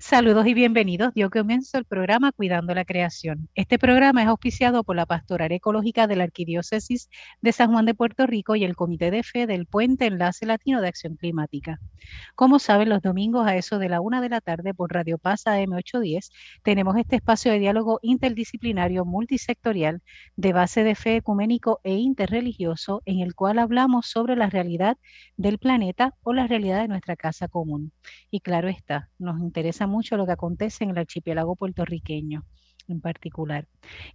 Saludos y bienvenidos. Dio comienzo el programa Cuidando la Creación. Este programa es auspiciado por la Pastoral Ecológica de la Arquidiócesis de San Juan de Puerto Rico y el Comité de Fe del Puente Enlace Latino de Acción Climática. Como saben, los domingos a eso de la una de la tarde por Radio Paz AM810 tenemos este espacio de diálogo interdisciplinario multisectorial de base de fe ecuménico e interreligioso en el cual hablamos sobre la realidad del planeta o la realidad de nuestra casa común. Y claro está, nos interesa mucho lo que acontece en el archipiélago puertorriqueño en particular.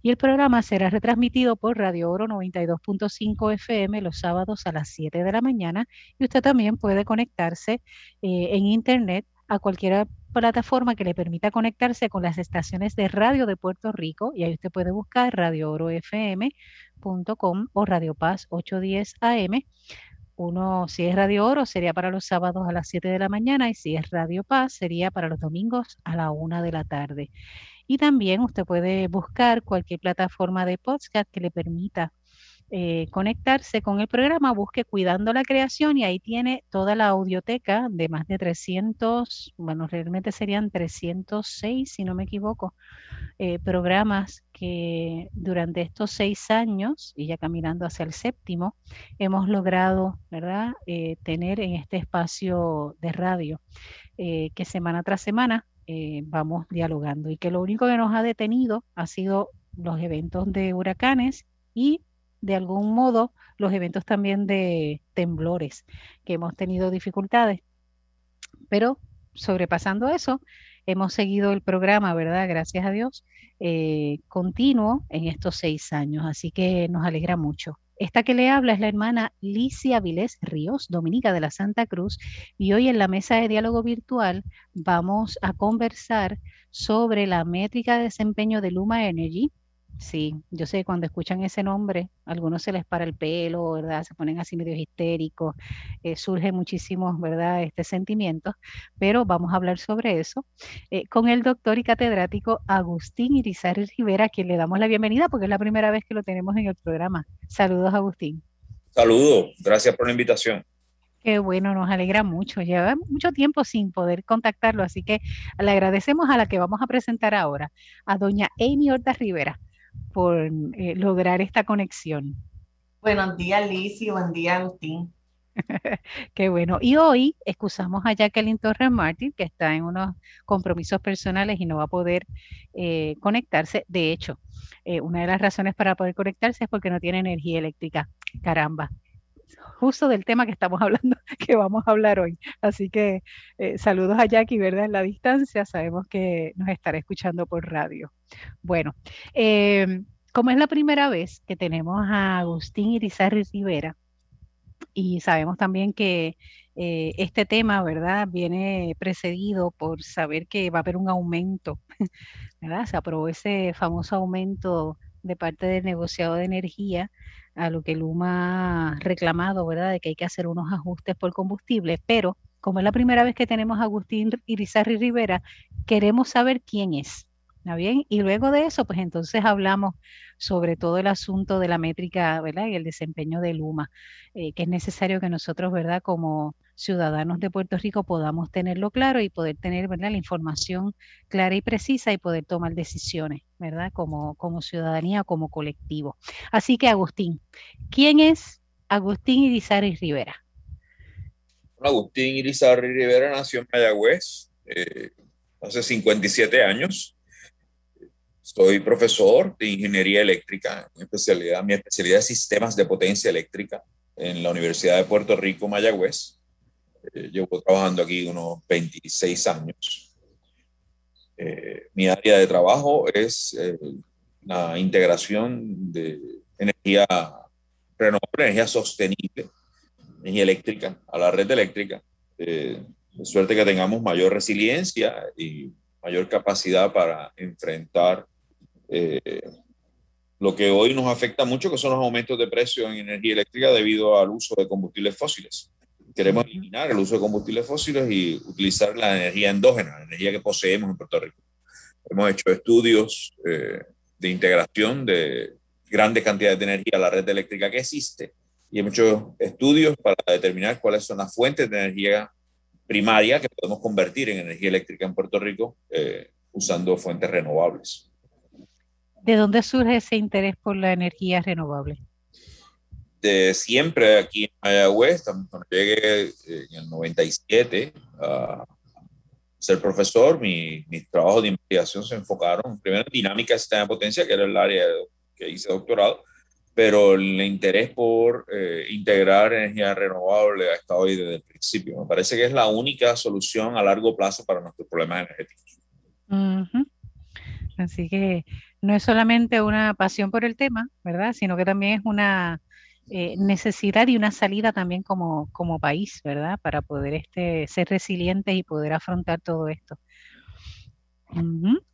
Y el programa será retransmitido por Radio Oro 92.5 FM los sábados a las 7 de la mañana y usted también puede conectarse eh, en Internet a cualquier plataforma que le permita conectarse con las estaciones de radio de Puerto Rico y ahí usted puede buscar Radio Oro FM.com o Radio Paz 810 AM uno, si es Radio Oro, sería para los sábados a las 7 de la mañana y si es Radio Paz, sería para los domingos a la 1 de la tarde. Y también usted puede buscar cualquier plataforma de podcast que le permita eh, conectarse con el programa, busque Cuidando la Creación y ahí tiene toda la audioteca de más de 300, bueno, realmente serían 306, si no me equivoco, eh, programas que durante estos seis años, y ya caminando hacia el séptimo, hemos logrado, ¿verdad?, eh, tener en este espacio de radio, que semana tras semana vamos dialogando y que lo único que nos ha detenido ha sido los eventos de huracanes y de algún modo los eventos también de temblores, que hemos tenido dificultades. Pero sobrepasando eso, hemos seguido el programa, ¿verdad? Gracias a Dios, eh, continuo en estos seis años, así que nos alegra mucho. Esta que le habla es la hermana Licia Vilés Ríos, dominica de la Santa Cruz, y hoy en la mesa de diálogo virtual vamos a conversar sobre la métrica de desempeño de Luma Energy, Sí, yo sé, cuando escuchan ese nombre, a algunos se les para el pelo, ¿verdad? Se ponen así medio histéricos, eh, surge muchísimos, ¿verdad? Este sentimiento, pero vamos a hablar sobre eso eh, con el doctor y catedrático Agustín Irizarry Rivera, a quien le damos la bienvenida porque es la primera vez que lo tenemos en el programa. Saludos, Agustín. Saludos, gracias por la invitación. Qué bueno, nos alegra mucho. Lleva mucho tiempo sin poder contactarlo, así que le agradecemos a la que vamos a presentar ahora, a doña Amy Horta Rivera por eh, lograr esta conexión. Buenos días, Liz, y buen día, Agustín. Qué bueno. Y hoy excusamos a Jacqueline Torres Martín, que está en unos compromisos personales y no va a poder eh, conectarse. De hecho, eh, una de las razones para poder conectarse es porque no tiene energía eléctrica. Caramba justo del tema que estamos hablando, que vamos a hablar hoy. Así que eh, saludos a Jackie, ¿verdad? En la distancia, sabemos que nos estará escuchando por radio. Bueno, em, como es la primera vez que tenemos a Agustín Irizarry Rivera, y sabemos también que eh, este tema, ¿verdad?, viene precedido por saber que va a haber un aumento, ¿verdad? Se aprobó ese famoso aumento de parte del negociado de energía a lo que Luma ha reclamado, ¿verdad?, de que hay que hacer unos ajustes por combustible, pero como es la primera vez que tenemos a Agustín Irizarry Rivera, queremos saber quién es. ¿Está bien? Y luego de eso, pues entonces hablamos sobre todo el asunto de la métrica, ¿verdad? Y el desempeño de Luma, eh, que es necesario que nosotros, ¿verdad? Como ciudadanos de Puerto Rico podamos tenerlo claro y poder tener, ¿verdad? La información clara y precisa y poder tomar decisiones, ¿verdad? Como, como ciudadanía, como colectivo. Así que, Agustín, ¿quién es Agustín Irizarry Rivera? Agustín Irizarry Rivera nació en Mayagüez eh, hace 57 años soy profesor de ingeniería eléctrica, mi especialidad, mi especialidad es sistemas de potencia eléctrica en la Universidad de Puerto Rico, Mayagüez. Eh, llevo trabajando aquí unos 26 años. Eh, mi área de trabajo es eh, la integración de energía renovable, energía sostenible, energía eléctrica a la red eléctrica, de suerte que tengamos mayor resiliencia y mayor capacidad para enfrentar eh, lo que hoy nos afecta mucho, que son los aumentos de precio en energía eléctrica debido al uso de combustibles fósiles. Queremos eliminar el uso de combustibles fósiles y utilizar la energía endógena, la energía que poseemos en Puerto Rico. Hemos hecho estudios eh, de integración de grandes cantidades de energía a la red eléctrica que existe y hemos hecho estudios para determinar cuáles son las fuentes de energía primaria que podemos convertir en energía eléctrica en Puerto Rico eh, usando fuentes renovables. ¿De dónde surge ese interés por la energía renovable? Siempre aquí en Mayagüez, cuando llegué eh, en el 97 a ser profesor, mi, mis trabajos de investigación se enfocaron primero en dinámica sistema de potencia, que era el área que hice doctorado, pero el interés por eh, integrar energía renovable ha estado ahí desde el principio. Me parece que es la única solución a largo plazo para nuestros problemas energéticos. Así que no es solamente una pasión por el tema, ¿verdad? Sino que también es una eh, necesidad y una salida también como, como país, ¿verdad? Para poder este, ser resilientes y poder afrontar todo esto.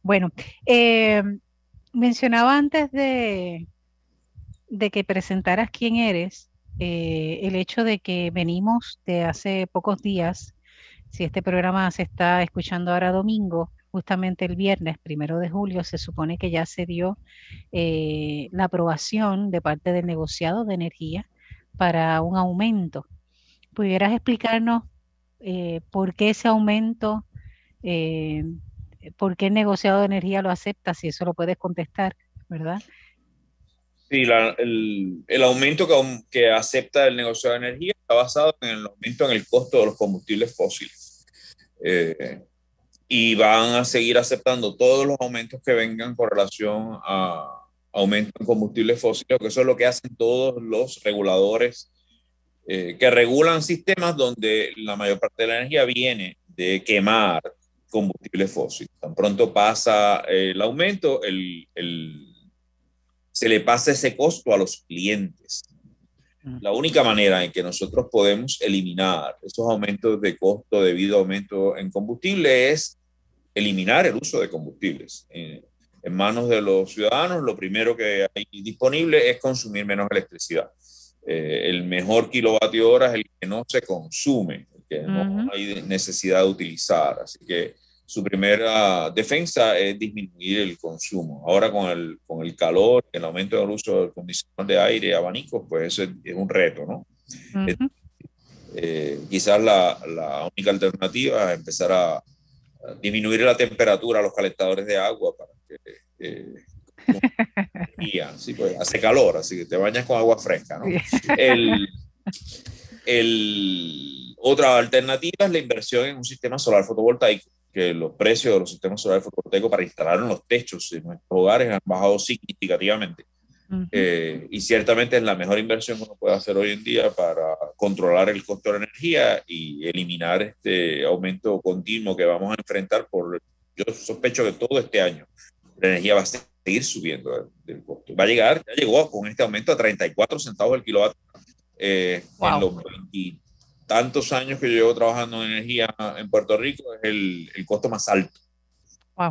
Bueno, eh, mencionaba antes de, de que presentaras quién eres, eh, el hecho de que venimos de hace pocos días, si este programa se está escuchando ahora domingo, justamente el viernes primero de julio, se supone que ya se dio eh, la aprobación de parte del negociado de energía para un aumento. ¿Pudieras explicarnos eh, por qué ese aumento, por qué el negociado de energía lo acepta, si eso lo puedes contestar, ¿verdad? Sí, el, aumento que, acepta el negocio de energía está basado en el aumento en el costo de los combustibles fósiles. Eh, y van a seguir aceptando todos los aumentos que vengan con relación a aumento en combustibles fósiles, que eso es lo que hacen todos los reguladores eh, que regulan sistemas donde la mayor parte de la energía viene de quemar combustibles fósiles. Tan pronto pasa el aumento, el, el se le pasa ese costo a los clientes. La única manera en que nosotros podemos eliminar esos aumentos de costo debido a aumento en combustible es eliminar el uso de combustibles. en manos de los ciudadanos, lo primero que hay disponible es consumir menos electricidad. Eh, el mejor kilovatio hora es el que no se consume, el que no hay necesidad de utilizar. Así que su primera defensa es disminuir el consumo. Ahora con el, con el calor, el aumento del uso del condicionador de aire, abanicos, pues eso es, un reto, ¿no? Eh, quizás la, la, única alternativa es empezar a, disminuir la temperatura a los calentadores de agua para que... Eh, sí, pues hace calor, así que te bañas con agua fresca, ¿no? El, el, otra alternativa es la inversión en un sistema solar fotovoltaico que los precios de los sistemas solares fotovoltaicos para instalar los techos de nuestros hogares han bajado significativamente. Eh, y ciertamente es la mejor inversión que uno puede hacer hoy en día para controlar el costo de la energía y eliminar este aumento continuo que vamos a enfrentar por, yo sospecho que todo este año la energía va a seguir subiendo del costo. Va a llegar, ya llegó con este aumento a 34 centavos el kilovatio eh, en los 20, tantos años que llevo trabajando en energía en Puerto Rico, es el, el costo más alto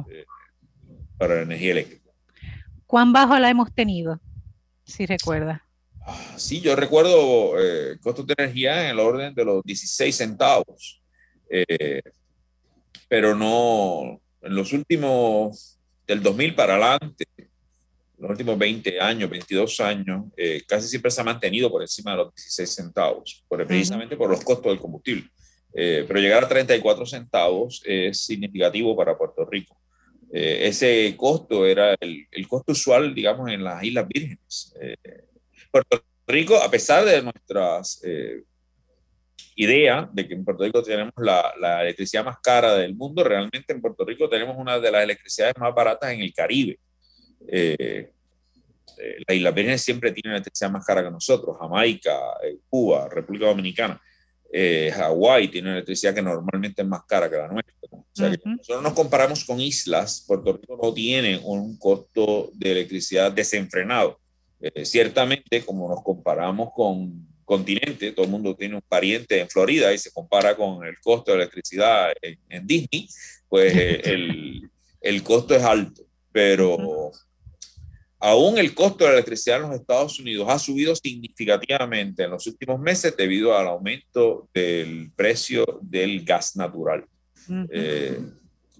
eh, para la energía eléctrica. ¿Cuán bajo la hemos tenido? Si recuerda. Sí, yo recuerdo eh, costos de energía en el orden de los 16 centavos, eh, pero no en los últimos, del 2000 para adelante, los últimos 20 años, 22 años, eh, casi siempre se ha mantenido por encima de los 16 centavos, por, precisamente por los costos del combustible. Eh, pero llegar a 34 centavos es significativo para Puerto Rico. Eh, ese costo era el, costo usual, digamos, en las Islas Vírgenes. Puerto Rico, a pesar de nuestras ideas de que en Puerto Rico tenemos la, la electricidad más cara del mundo, realmente en Puerto Rico tenemos una de las electricidades más baratas en el Caribe. Eh, eh, las Islas Vírgenes siempre tienen electricidad más cara que nosotros, Jamaica, eh, Cuba, República Dominicana, eh, Hawái tiene electricidad que normalmente es más cara que la nuestra. O sea, que nosotros nos comparamos con islas, Puerto Rico no tiene un costo de electricidad desenfrenado. ciertamente, como nos comparamos con continente, todo el mundo tiene un pariente en Florida y se compara con el costo de electricidad en, Disney, pues el, el, costo es alto, pero Aún el costo de la electricidad en los Estados Unidos ha subido significativamente en los últimos meses debido al aumento del precio del gas natural. Eh,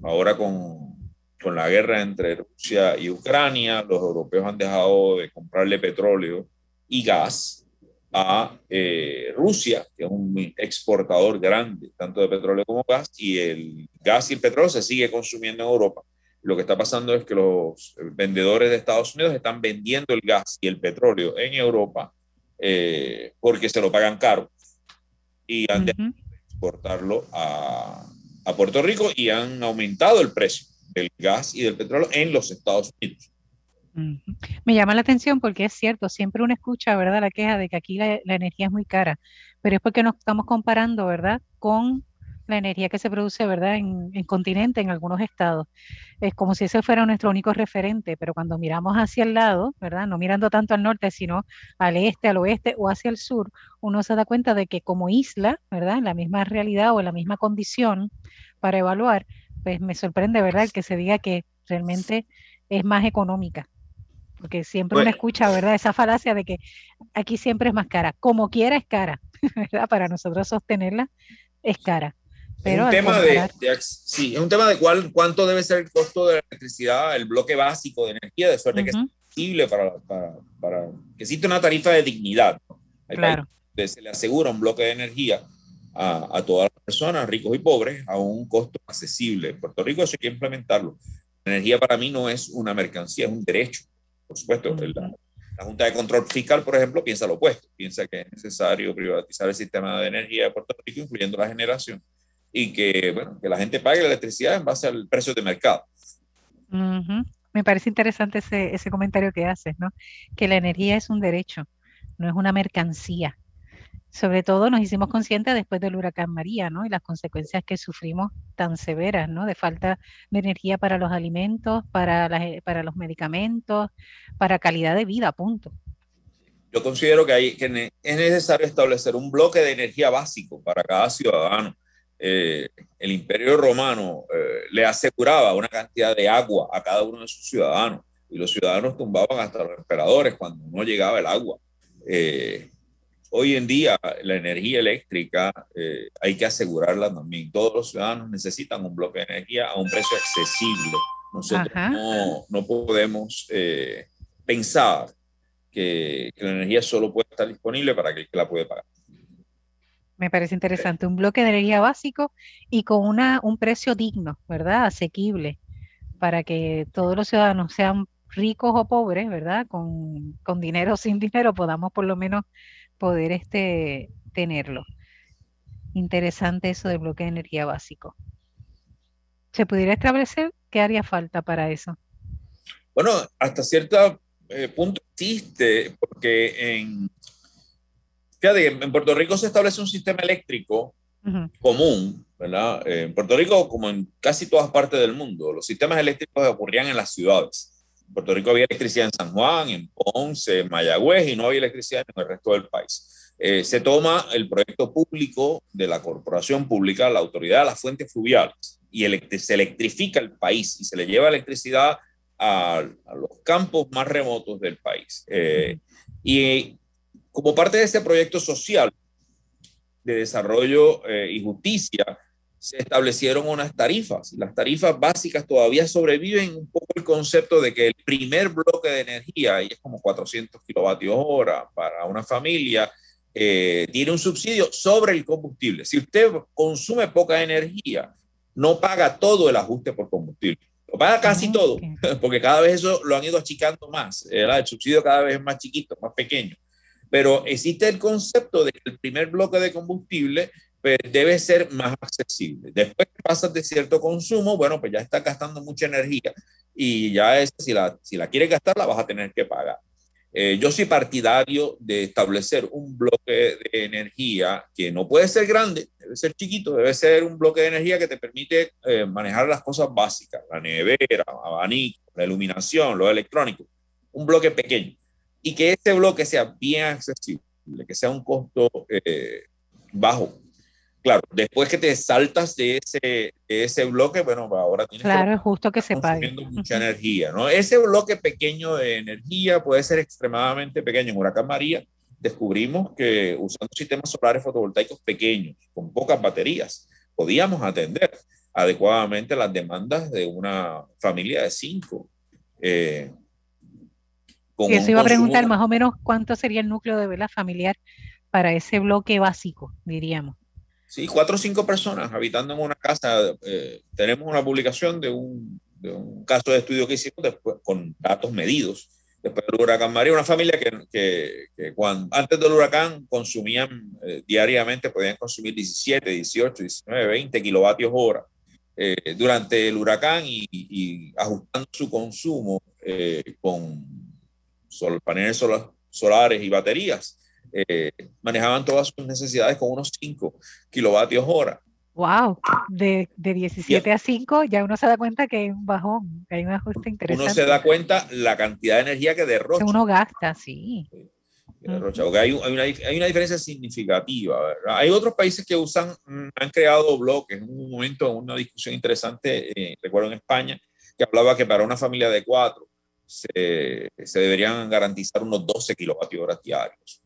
ahora con, con, la guerra entre Rusia y Ucrania, los europeos han dejado de comprarle petróleo y gas a eh, Rusia, que es un exportador grande tanto de petróleo como gas, y el gas y el petróleo se sigue consumiendo en Europa. Lo que está pasando es que los vendedores de Estados Unidos están vendiendo el gas y el petróleo en Europa eh, porque se lo pagan caro y han de exportarlo a, a Puerto Rico y han aumentado el precio del gas y del petróleo en los Estados Unidos. Me llama la atención porque es cierto, siempre uno escucha, ¿verdad?, la queja de que aquí la, energía es muy cara, pero es porque nos estamos comparando, ¿verdad?, con la energía que se produce, ¿verdad?, en, en continente, en algunos estados. Es como si ese fuera nuestro único referente, pero cuando miramos hacia el lado, ¿verdad?, no mirando tanto al norte, sino al este, al oeste o hacia el sur, uno se da cuenta de que como isla, ¿verdad?, en la misma realidad o en la misma condición para evaluar, pues me sorprende, ¿verdad?, que se diga que realmente es más económica porque siempre uno escucha, ¿verdad? Esa falacia de que aquí siempre es más cara. Como quiera es cara, ¿verdad? Para nosotros sostenerla es cara. Pero es un tema de, sí, es un tema de cuál, cuánto debe ser el costo de la electricidad, el bloque básico de energía, de suerte que es accesible para, para, para, que existe una tarifa de dignidad. Claro. se le asegura un bloque de energía a, a, todas las personas, ricos y pobres, a un costo accesible. En Puerto Rico eso hay que implementarlo. La energía para mí no es una mercancía, es un derecho. Por supuesto, la, Junta de Control Fiscal, por ejemplo, piensa lo opuesto, piensa que es necesario privatizar el sistema de energía de Puerto Rico, incluyendo la generación, y que, bueno, que la gente pague la electricidad en base al precio de mercado. Me parece interesante ese, ese comentario que haces, ¿no? Que la energía es un derecho, no es una mercancía sobre todo nos hicimos conscientes después del huracán María, ¿no? Y las consecuencias que sufrimos tan severas, ¿no? De falta de energía para los alimentos, para, eh, para los medicamentos, para calidad de vida, punto. Yo considero que, hay, que es necesario establecer un bloque de energía básico para cada ciudadano. Eh, el imperio romano eh, le aseguraba una cantidad de agua a cada uno de sus ciudadanos y los ciudadanos tumbaban hasta los emperadores cuando no llegaba el agua. Eh, Hoy en día la energía eléctrica eh, hay que asegurarla también. Todos los ciudadanos necesitan un bloque de energía a un precio accesible. Nosotros no, no, podemos eh, pensar que, que, la energía solo puede estar disponible para aquel que la puede pagar. Me parece interesante. Un bloque de energía básico y con una, un precio digno, ¿verdad? Asequible, para que todos los ciudadanos sean ricos o pobres, ¿verdad? Con, con dinero o sin dinero, podamos por lo menos poder este, tenerlo. Interesante eso del bloque de energía básico. ¿Se pudiera establecer qué haría falta para eso? Bueno, hasta cierto eh, punto existe, porque en, fíjate, en Puerto Rico se establece un sistema eléctrico común, ¿verdad? En Puerto Rico, como en casi todas partes del mundo, los sistemas eléctricos ocurrían en las ciudades. En Puerto Rico había electricidad en San Juan, en Ponce, en Mayagüez y no había electricidad en el resto del país. Eh, se toma el proyecto público de la corporación pública, la autoridad de las fuentes fluviales, y se electrifica el país y se le lleva electricidad a, los campos más remotos del país. Eh, y como parte de ese proyecto social de desarrollo eh, y justicia, se establecieron unas tarifas. Las tarifas básicas todavía sobreviven un poco el concepto de que el primer bloque de energía, y es como 400 kilovatios hora para una familia, eh, tiene un subsidio sobre el combustible. Si usted consume poca energía, no paga todo el ajuste por combustible. Lo paga casi ah, todo, porque cada vez eso lo han ido achicando más. El subsidio cada vez es más chiquito, más pequeño. Pero existe el concepto de que el primer bloque de combustible pues debe ser más accesible. Después que pasas de cierto consumo, bueno, pues ya está gastando mucha energía y ya es, si la, si la quieres gastar, la vas a tener que pagar. Eh, yo soy partidario de establecer un bloque de energía que no puede ser grande, debe ser chiquito, debe ser un bloque de energía que te permite eh, manejar las cosas básicas, la nevera, abanico, la iluminación, lo electrónico, un bloque pequeño y que ese bloque sea bien accesible, que sea un costo eh, bajo Claro, después que te saltas de ese, ese bloque, bueno, ahora tienes claro, es justo que se pague. mucha energía, ¿no? Ese bloque pequeño de energía puede ser extremadamente pequeño. En Huracán María descubrimos que usando sistemas solares fotovoltaicos pequeños, con pocas baterías, podíamos atender adecuadamente las demandas de una familia de cinco. Eh, Con eso iba a preguntar más o menos cuánto sería el núcleo de vela familiar para ese bloque básico, diríamos. Sí, cuatro o cinco personas habitando en una casa. Eh, tenemos una publicación de un, de un, caso de estudio que hicimos después, con datos medidos después del huracán María. Una familia que, que, que cuando, antes del huracán consumían eh, diariamente, podían consumir 17, 18, 19, 20 kilovatios hora. Eh, durante el huracán y, y ajustando su consumo con sol, paneles solares y baterías eh, manejaban todas sus necesidades con unos 5 kilovatios hora. Wow, de, de 17 a 5 ya uno se da cuenta que hay un bajón, que hay un ajuste interesante. Uno se da cuenta la cantidad de energía que derrocha. uno gasta, sí. Derrocha, hay, hay, una, hay, una, diferencia significativa. ¿verdad? Hay otros países que usan, mm, han creado bloques. En un momento, una discusión interesante, eh, recuerdo en España, que hablaba que para una familia de cuatro se, se deberían garantizar unos 12 kilovatios hora diarios.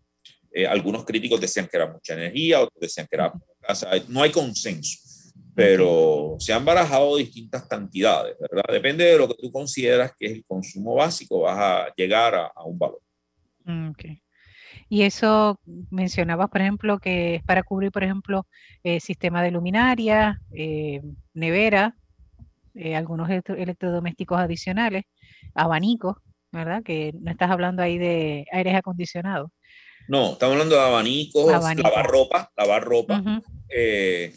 Eh, algunos críticos decían que era mucha energía, otros decían que era poca. no hay consenso, pero se han barajado distintas cantidades, ¿verdad? Depende de lo que tú consideras que es el consumo básico, vas a llegar a, un valor. Mm, okay. Y eso mencionabas, por ejemplo, que es para cubrir, por ejemplo, eh, sistema de luminaria, eh, nevera, eh, algunos electrodomésticos adicionales, abanicos, ¿verdad? Que no estás hablando ahí de aires acondicionados. No, estamos hablando de abanicos, lavarropa, lavarropa, eh,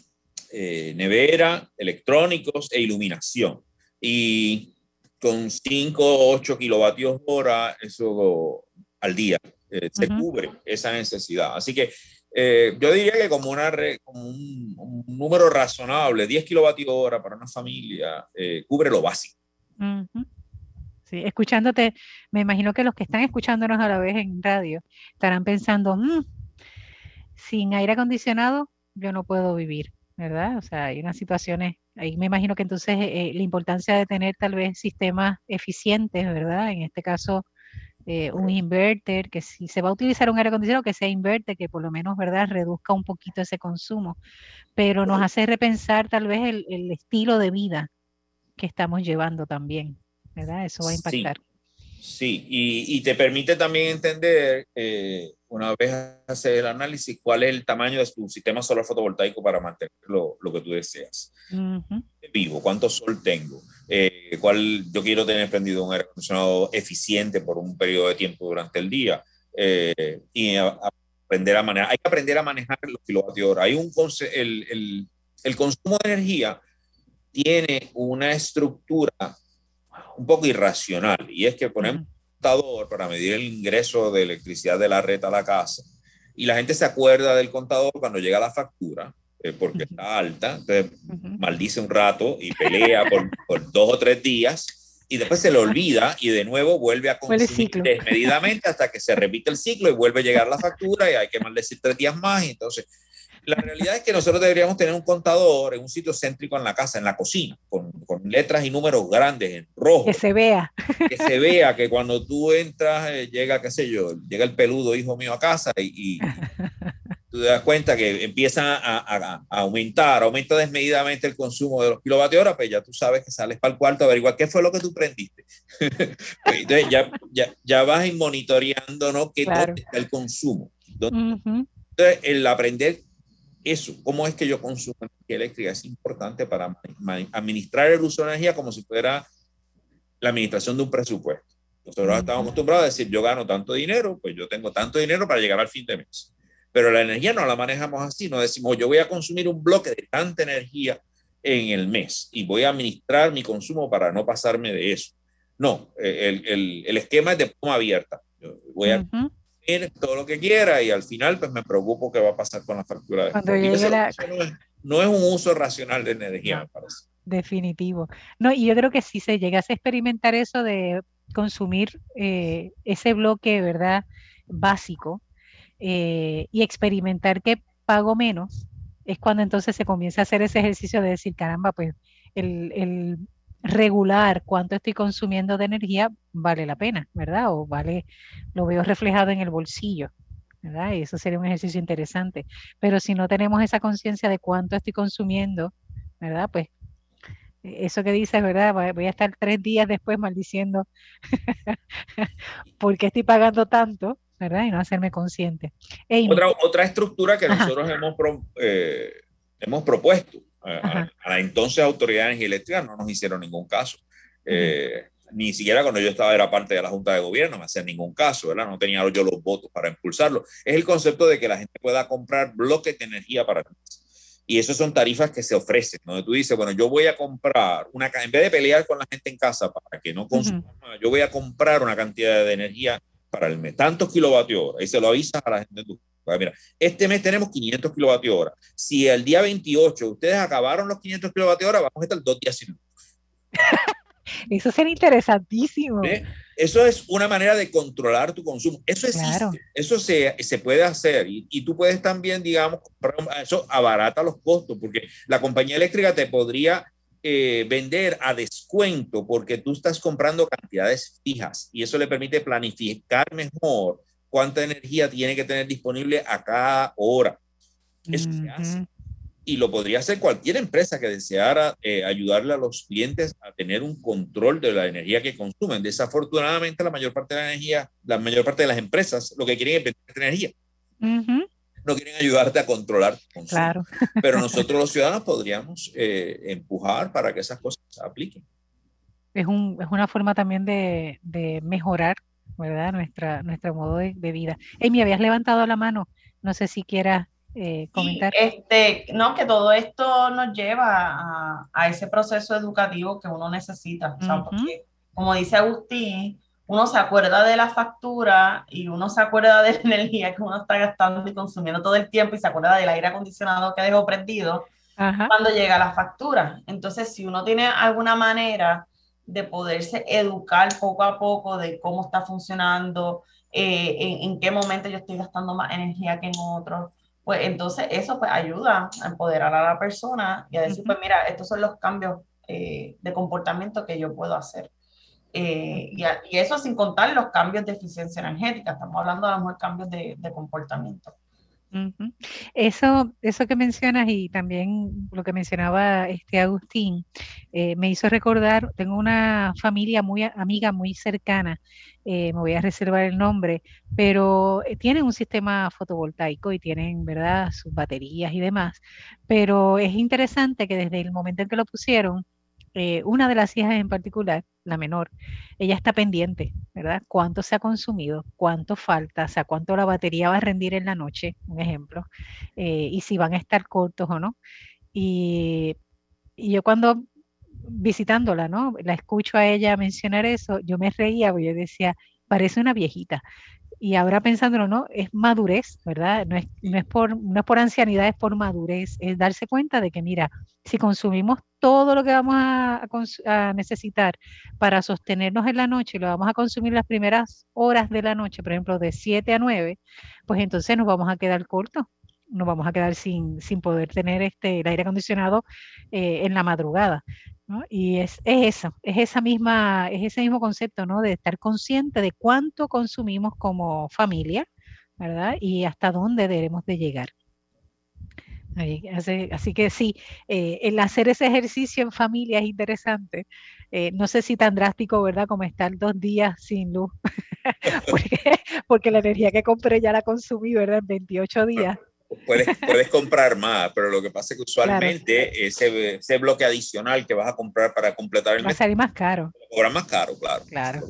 eh, nevera, electrónicos e iluminación. Y con 5 o 8 kilovatios hora, eso al día, eh, se cubre esa necesidad. Así que yo diría que como, una como un, número razonable, 10 kilovatios hora para una familia, cubre lo básico. Sí, escuchándote, me imagino que los que están escuchándonos a la vez en radio estarán pensando, mm, sin aire acondicionado yo no puedo vivir, ¿verdad? O sea, hay unas situaciones, ahí me imagino que entonces eh, la importancia de tener tal vez sistemas eficientes, ¿verdad? En este caso, eh, un inverter, que si se va a utilizar un aire acondicionado, que sea inverter, que por lo menos, ¿verdad?, reduzca un poquito ese consumo, pero nos hace repensar tal vez el, el estilo de vida que estamos llevando también. ¿Verdad? Eso va a impactar. Sí, Y, te permite también entender, eh, una vez hacer el análisis, cuál es el tamaño de tu sistema solar fotovoltaico para mantener lo, que tú deseas. Vivo, cuánto sol tengo, eh, cuál yo quiero tener prendido un aire acondicionado eficiente por un periodo de tiempo durante el día eh, y aprender a manejar. Hay que aprender a manejar los kilovatios hora. Hay un el, el, el consumo de energía tiene una estructura un poco irracional y es que ponemos un contador para medir el ingreso de electricidad de la red a la casa y la gente se acuerda del contador cuando llega la factura eh, porque está alta, entonces maldice un rato y pelea por, por, dos o tres días y después se le olvida y de nuevo vuelve a consumir desmedidamente hasta que se repite el ciclo y vuelve a llegar la factura y hay que maldecir tres días más y entonces la realidad es que nosotros deberíamos tener un contador en un sitio céntrico en la casa, en la cocina, con, con letras y números grandes en rojo. Que se vea. Que se vea que cuando tú entras, eh, llega, qué sé yo, llega el peludo hijo mío a casa y, y tú te das cuenta que empieza a, a, a, aumentar, aumenta desmedidamente el consumo de los kilovatios hora, pues ya tú sabes que sales para el cuarto a averiguar qué fue lo que tú prendiste. Pues entonces ya, ya, ya vas monitoreando, ¿no? ¿Qué claro. está el consumo? Entonces, el aprender eso, cómo es que yo consumo energía eléctrica, es importante para administrar el uso de energía como si fuera la administración de un presupuesto. Nosotros estamos acostumbrados a decir, yo gano tanto dinero, pues yo tengo tanto dinero para llegar al fin de mes. Pero la energía no la manejamos así, no decimos, yo voy a consumir un bloque de tanta energía en el mes y voy a administrar mi consumo para no pasarme de eso. No, el, el, el esquema es de forma abierta. Yo voy a todo lo que quiera y al final pues me preocupo qué va a pasar con la factura de Cuando llegue la... no, es, un uso racional de energía, me parece. Definitivo. No, y yo creo que si se llegase a experimentar eso de consumir eh, ese bloque, ¿verdad? Básico eh, y experimentar que pago menos, es cuando entonces se comienza a hacer ese ejercicio de decir, caramba, pues el, el regular cuánto estoy consumiendo de energía vale la pena, ¿verdad? O vale, lo veo reflejado en el bolsillo, ¿verdad? Y eso sería un ejercicio interesante. Pero si no tenemos esa conciencia de cuánto estoy consumiendo, ¿verdad? Pues eso que dices, ¿verdad? Voy a estar tres días después maldiciendo porque estoy pagando tanto, ¿verdad? Y no hacerme consciente. otra, otra estructura que nosotros hemos, eh, hemos propuesto a, la entonces autoridad de energía eléctrica no nos hicieron ningún caso. Eh, ni siquiera cuando yo estaba era parte de la Junta de Gobierno me hacían ningún caso, ¿verdad? No tenía yo los votos para impulsarlo. Es el concepto de que la gente pueda comprar bloques de energía para y eso son tarifas que se ofrecen, donde tú dices, bueno, yo voy a comprar una, en vez de pelear con la gente en casa para que no consuma, yo voy a comprar una cantidad de energía para el mes, tantos kilovatios hora, y se lo avisas a la gente Mira, este mes tenemos 500 kilovatios hora. Si el día 28 ustedes acabaron los 500 kilovatios hora, vamos a estar dos días sin luz. Eso sería interesantísimo. Eso es una manera de controlar tu consumo. Eso existe, eso se, se, puede hacer y, y, tú puedes también, digamos, eso abarata los costos porque la compañía eléctrica te podría eh, vender a descuento porque tú estás comprando cantidades fijas y eso le permite planificar mejor cuánta energía tiene que tener disponible a cada hora. Eso se hace y lo podría hacer cualquier empresa que deseara eh, ayudarle a los clientes a tener un control de la energía que consumen. Desafortunadamente, la mayor parte de la energía, la mayor parte de las empresas lo que quieren es vender energía. No quieren ayudarte a controlar tu consumo. Claro. Pero nosotros los ciudadanos podríamos eh, empujar para que esas cosas se apliquen. Es, un, es una forma también de, de mejorar ¿verdad? Nuestra, nuestro modo de, de vida. Amy, habías levantado la mano. No sé si quieras eh, comentar. este, no, que todo esto nos lleva a, ese proceso educativo que uno necesita, porque como dice Agustín, uno se acuerda de la factura y uno se acuerda de la energía que uno está gastando y consumiendo todo el tiempo y se acuerda del aire acondicionado que dejó prendido cuando llega la factura. Entonces, si uno tiene alguna manera de poderse educar poco a poco de cómo está funcionando, eh, en, en, qué momento yo estoy gastando más energía que en otros, pues entonces eso pues ayuda a empoderar a la persona y a decir, pues mira, estos son los cambios eh, de comportamiento que yo puedo hacer. Eh, y, y, eso sin contar los cambios de eficiencia energética, estamos hablando a lo mejor cambios de, de comportamiento. Eso, eso que mencionas y también lo que mencionaba este Agustín, eh, me hizo recordar, tengo una familia muy amiga, muy cercana, eh, me voy a reservar el nombre, pero eh, tienen un sistema fotovoltaico y tienen, ¿verdad?, sus baterías y demás, pero es interesante que desde el momento en que lo pusieron, eh, una de las hijas en particular, la menor, ella está pendiente, ¿verdad? ¿Cuánto se ha consumido? ¿Cuánto falta? O sea, ¿cuánto la batería va a rendir en la noche? Un ejemplo. Eh, y si van a estar cortos o no. Y, y, yo cuando visitándola, ¿no? La escucho a ella mencionar eso, yo me reía, porque yo decía, parece una viejita y ahora pensándolo, ¿no? Es madurez, ¿verdad? No es, no es, por, no es por ancianidad, es por madurez, es darse cuenta de que, mira, si consumimos todo lo que vamos a, necesitar para sostenernos en la noche, lo vamos a consumir las primeras horas de la noche, por ejemplo, de 7 a 9, pues entonces nos vamos a quedar cortos, nos vamos a quedar sin, sin poder tener este, el aire acondicionado eh, en la madrugada. Y es, eso, es esa misma, es ese mismo concepto, ¿no? De estar consciente de cuánto consumimos como familia, ¿verdad? Y hasta dónde debemos de llegar. Así, que sí, eh, el hacer ese ejercicio en familia es interesante. Eh, no sé si tan drástico, ¿verdad? Como estar dos días sin luz, porque, porque la energía que compré ya la consumí, ¿verdad? En 28 días. Puedes, puedes comprar más, pero lo que pasa es que usualmente ese, ese, bloque adicional que vas a comprar para completar el Va a salir más caro. Cobra más caro, claro. Claro.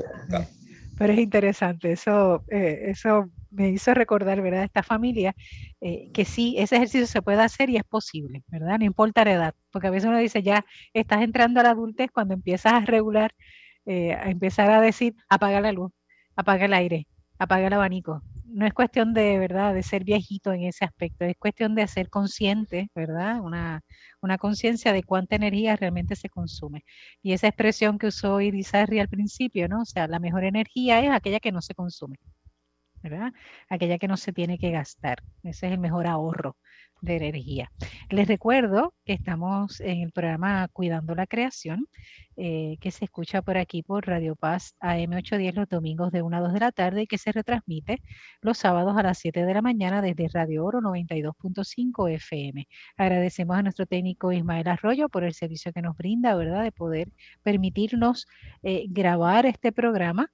Pero es interesante, eso, eh, eso me hizo recordar, ¿verdad? Esta familia, eh, que sí, ese ejercicio se puede hacer y es posible, ¿verdad? No importa la edad, porque a veces uno dice, ya estás entrando a la adultez cuando empiezas a regular, eh, a empezar a decir, apaga la luz, apaga el aire, apaga el abanico, no es cuestión de, ¿verdad?, de ser viejito en ese aspecto, es cuestión de ser consciente, ¿verdad? Una, una conciencia de cuánta energía realmente se consume. Y esa expresión que usó Irizarry al principio, ¿no? O sea, la mejor energía es aquella que no se consume. ¿verdad? Aquella que no se tiene que gastar. Ese es el mejor ahorro de energía. Les recuerdo que estamos en el programa Cuidando la Creación, eh, que se escucha por aquí por Radio Paz AM810 los domingos de 1 a 2 de la tarde y que se retransmite los sábados a las 7 de la mañana desde Radio Oro 92.5 FM. Agradecemos a nuestro técnico Ismael Arroyo por el servicio que nos brinda, ¿verdad? De poder permitirnos eh, grabar este programa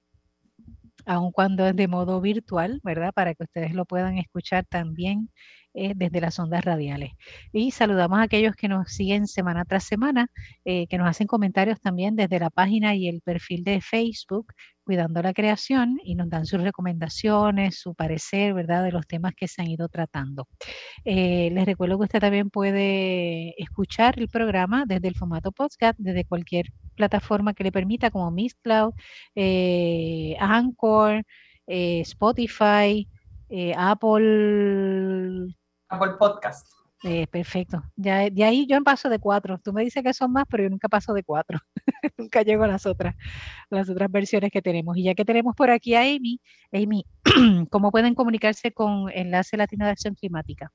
aun cuando es de modo virtual, ¿verdad? Para que ustedes lo puedan escuchar también eh, desde las ondas radiales. Y saludamos a aquellos que nos siguen semana tras semana, eh, que nos hacen comentarios también desde la página y el perfil de Facebook, Cuidando la Creación, y nos dan sus recomendaciones, su parecer, ¿verdad?, de los temas que se han ido tratando. Eh, les recuerdo que usted también puede escuchar el programa desde el formato podcast, desde cualquier plataforma que le permita, como Miss Cloud, Anchor, Spotify, Apple por Podcast. Eh, perfecto. Ya, de ahí yo paso de cuatro. Tú me dices que son más, pero yo nunca paso de cuatro. nunca llego a las otras, las otras versiones que tenemos. Y ya que tenemos por aquí a Amy, Amy, ¿cómo pueden comunicarse con Enlace Latino de Acción Climática?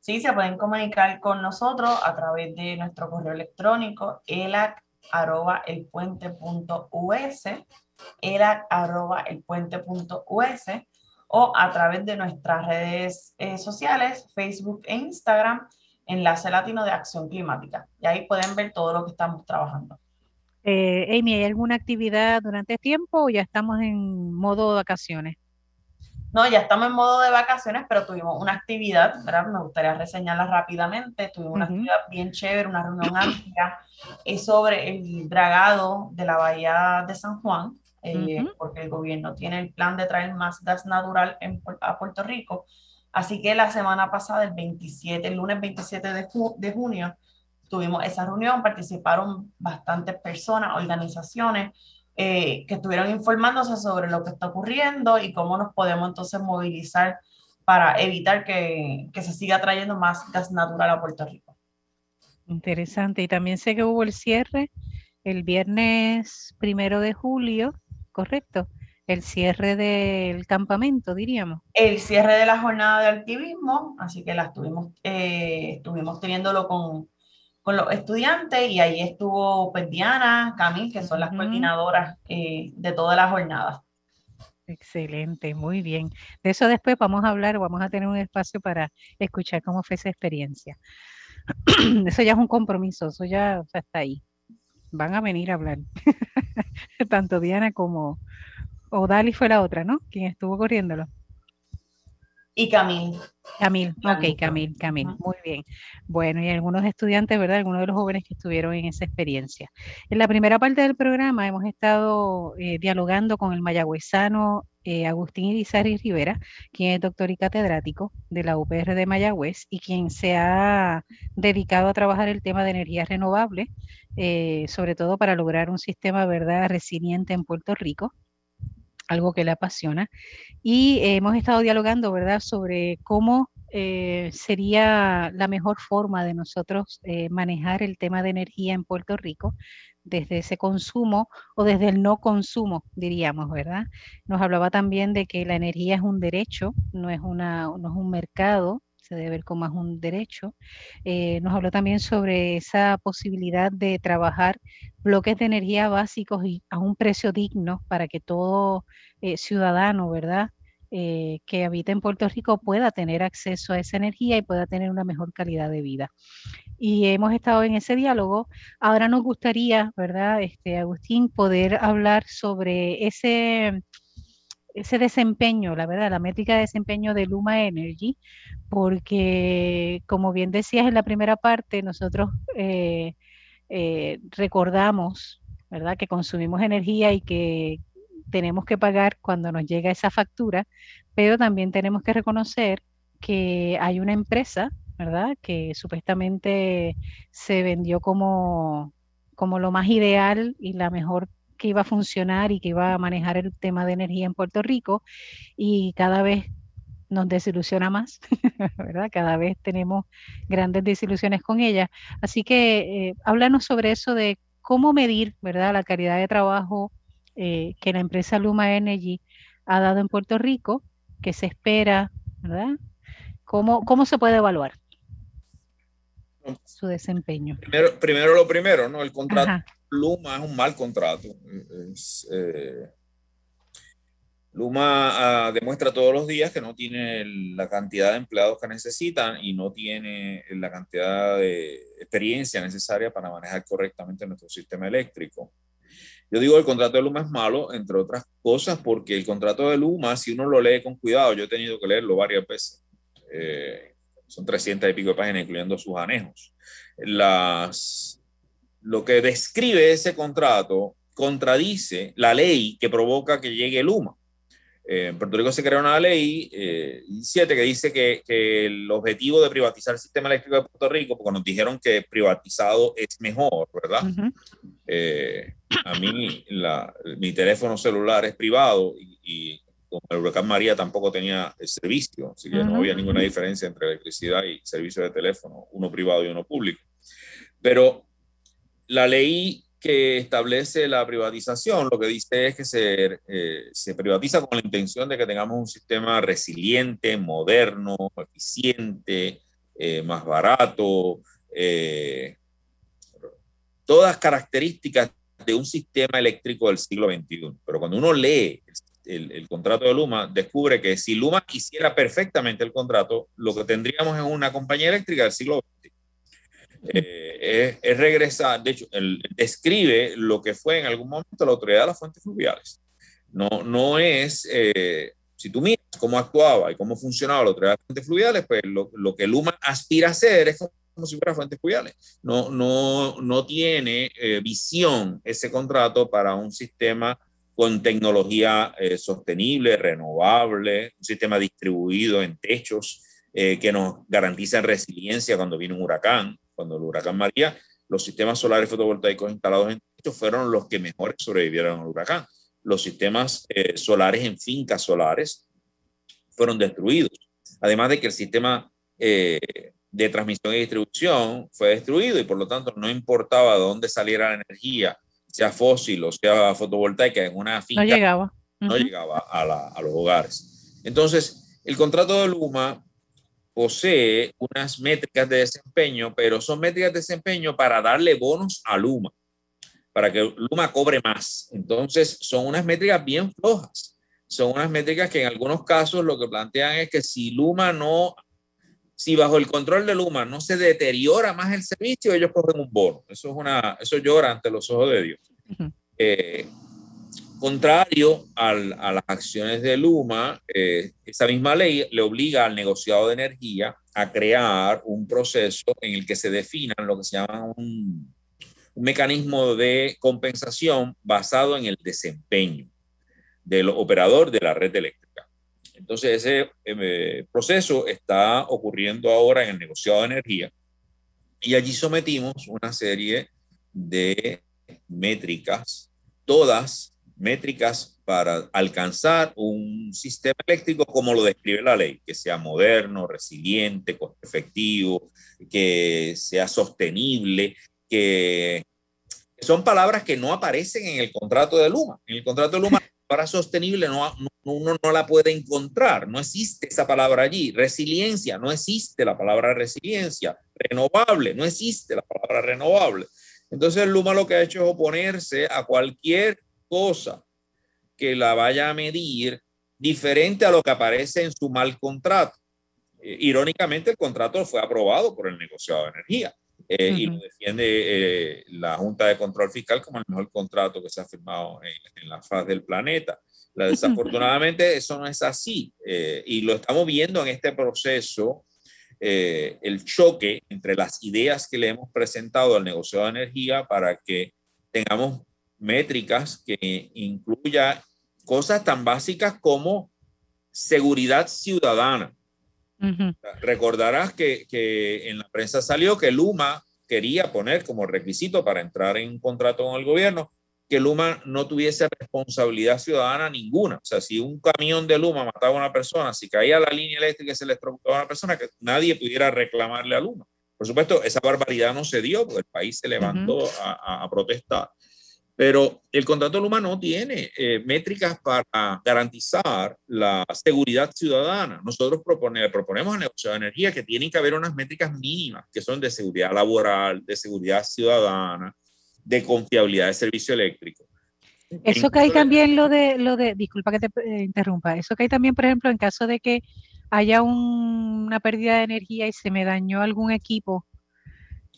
Sí, se pueden comunicar con nosotros a través de nuestro correo electrónico elac@elpuente.us, elac@elpuente.us o a través de nuestras redes eh, sociales, Facebook e Instagram, Enlace Latino de Acción Climática. Y ahí pueden ver todo lo que estamos trabajando. Eh, Amy, ¿hay alguna actividad durante el tiempo o ya estamos en modo de vacaciones? No, ya estamos en modo de vacaciones, pero tuvimos una actividad, ¿verdad? Me gustaría reseñarla rápidamente. Tuvimos una actividad bien chévere, una reunión amplia es eh, sobre el dragado de la bahía de San Juan. Eh, porque el gobierno tiene el plan de traer más gas natural a Puerto Rico. Así que la semana pasada, el 27, el lunes 27 de, de junio, tuvimos esa reunión, participaron bastantes personas, organizaciones eh, que estuvieron informándose sobre lo que está ocurriendo y cómo nos podemos entonces movilizar para evitar que, que se siga trayendo más gas natural a Puerto Rico. Interesante. Y también sé que hubo el cierre el viernes primero de julio correcto. El cierre del campamento, diríamos. El cierre de la jornada de activismo, así que la estuvimos, eh, estuvimos teniéndolo con, con, los estudiantes y ahí estuvo pues, Diana, Camil, que son las coordinadoras eh, de toda la jornada. Excelente, muy bien. De eso después vamos a hablar, vamos a tener un espacio para escuchar cómo fue esa experiencia. Eso ya es un compromiso, eso ya está ahí van a venir a hablar. Tanto Diana como Odali fue la otra, ¿no? Quien estuvo corriéndolo. Y Camil. Camil, ok, Camil, Camil, muy bien. Bueno, y algunos estudiantes, ¿verdad? Algunos de los jóvenes que estuvieron en esa experiencia. En la primera parte del programa hemos estado eh, dialogando con el mayagüezano eh, Agustín Irizarry Rivera, quien es doctor y catedrático de la UPR de Mayagüez y quien se ha dedicado a trabajar el tema de energías renovables, eh, sobre todo para lograr un sistema verdad resiliente en Puerto Rico algo que le apasiona. Y hemos estado dialogando, ¿verdad?, sobre cómo eh, sería la mejor forma de nosotros manejar el tema de energía en Puerto Rico, desde ese consumo o desde el no consumo, diríamos, ¿verdad? Nos hablaba también de que la energía es un derecho, no es, una, no es un mercado, se debe ver como es un derecho. Eh, nos habló también sobre esa posibilidad de trabajar bloques de energía básicos y a un precio digno para que todo eh, ciudadano, ¿verdad? Eh, que habita en Puerto Rico pueda tener acceso a esa energía y pueda tener una mejor calidad de vida y hemos estado en ese diálogo. Ahora nos gustaría, ¿verdad, este, Agustín, poder hablar sobre ese, ese desempeño, la verdad, la métrica de desempeño de Luma Energy, porque como bien decías en la primera parte, nosotros eh, eh, recordamos, ¿verdad?, que consumimos energía y que tenemos que pagar cuando nos llega esa factura, pero también tenemos que reconocer que hay una empresa ¿verdad? Que supuestamente se vendió como, como lo más ideal y la mejor que iba a funcionar y que iba a manejar el tema de energía en Puerto Rico y cada vez nos desilusiona más, ¿verdad? Cada vez tenemos grandes desilusiones con ella. Así que eh, háblanos sobre eso de cómo medir, ¿verdad? La calidad de trabajo eh, que la empresa Luma Energy ha dado en Puerto Rico ¿Qué se espera? ¿Verdad? ¿Cómo, cómo se puede evaluar su desempeño? Primero, primero lo primero, ¿no? El contrato Luma es un mal contrato. Eh, Luma ah, demuestra todos los días que no tiene la cantidad de empleados que necesitan y no tiene la cantidad de experiencia necesaria para manejar correctamente nuestro sistema eléctrico. Yo digo el contrato de Luma es malo, entre otras cosas, porque el contrato de Luma, si uno lo lee con cuidado, yo he tenido que leerlo varias veces, eh, son 300 y pico de páginas, incluyendo sus anejos. Las, lo que describe ese contrato contradice la ley que provoca que llegue Luma. Eh, en Puerto Rico se creó una ley eh, 7 que dice que, que, el objetivo de privatizar el sistema eléctrico de Puerto Rico, porque nos dijeron que privatizado es mejor, ¿verdad? eh, a mí la, mi teléfono celular es privado y, y, como el huracán María tampoco tenía el servicio, así que no había ninguna diferencia entre electricidad y servicio de teléfono, uno privado y uno público. Pero la ley que establece la privatización lo que dice es que se, eh, se, privatiza con la intención de que tengamos un sistema resiliente, moderno, eficiente, eh, más barato, eh, todas características de un sistema eléctrico del siglo XXI. Pero cuando uno lee el, contrato de Luma, descubre que si Luma quisiera perfectamente el contrato, lo que tendríamos es una compañía eléctrica del siglo eh, es, regresar, de hecho, él describe lo que fue en algún momento la autoridad de las fuentes fluviales. No, no es, eh, si tú miras cómo actuaba y cómo funcionaba la autoridad de las fuentes fluviales, pues lo, lo que Luma aspira a hacer es como si fuera fuentes fluviales. No, no, no tiene eh, visión ese contrato para un sistema con tecnología eh, sostenible, renovable, un sistema distribuido en techos eh, que nos garantizan resiliencia cuando viene un huracán cuando el huracán María, los sistemas solares fotovoltaicos instalados en techo fueron los que mejor sobrevivieron al huracán. Los sistemas eh, solares en fincas solares fueron destruidos. Además de que el sistema eh, de transmisión y distribución fue destruido y por lo tanto no importaba de dónde saliera la energía, sea fósil o sea fotovoltaica en una finca. No llegaba. No llegaba a, la, a los hogares. Entonces, el contrato de Luma posee unas métricas de desempeño, pero son métricas de desempeño para darle bonos a Luma, para que Luma cobre más. Entonces, son unas métricas bien flojas. Son unas métricas que en algunos casos lo que plantean es que si Luma no, si bajo el control de Luma no se deteriora más el servicio, ellos cogen un bono. Eso es una, eso llora ante los ojos de Dios. Uh -huh. eh, Contrario al, a las acciones de Luma, eh, esa misma ley le obliga al negociado de energía a crear un proceso en el que se definan lo que se llama un, mecanismo de compensación basado en el desempeño del operador de la red eléctrica. Entonces, ese eh, proceso está ocurriendo ahora en el negociado de energía y allí sometimos una serie de métricas, todas métricas para alcanzar un sistema eléctrico como lo describe la ley, que sea moderno, resiliente, costo efectivo, que sea sostenible, que son palabras que no aparecen en el contrato de Luma. En el contrato de Luma, palabra sostenible no, no, uno no la puede encontrar, no existe esa palabra allí. Resiliencia, no existe la palabra resiliencia. Renovable, no existe la palabra renovable. Entonces Luma lo que ha hecho es oponerse a cualquier cosa que la vaya a medir diferente a lo que aparece en su mal contrato. Eh, irónicamente, el contrato fue aprobado por el negociado de energía eh, uh -huh. y lo defiende eh, la Junta de Control Fiscal como el mejor contrato que se ha firmado en, en la faz del planeta. La, desafortunadamente, eso no es así eh, y lo estamos viendo en este proceso. el choque entre las ideas que le hemos presentado al negociado de energía para que tengamos métricas que incluya cosas tan básicas como seguridad ciudadana. Uh -huh. Recordarás que, que, en la prensa salió que Luma quería poner como requisito para entrar en un contrato con el gobierno que Luma no tuviese responsabilidad ciudadana ninguna. O sea, si un camión de Luma mataba a una persona, si caía la línea eléctrica y se electrocutaba a una persona, que nadie pudiera reclamarle a Luma. Por supuesto, esa barbaridad no se dio porque el país se levantó uh -huh. a, a, protestar. Pero el contrato Luma no tiene eh, métricas para garantizar la seguridad ciudadana. Nosotros propone, proponemos a negocio de energía que tienen que haber unas métricas mínimas que son de seguridad laboral, de seguridad ciudadana, de confiabilidad de servicio eléctrico. Eso que hay también lo de, lo de, disculpa que te eh, interrumpa, eso que hay también, por ejemplo, en caso de que haya una pérdida de energía y se me dañó algún equipo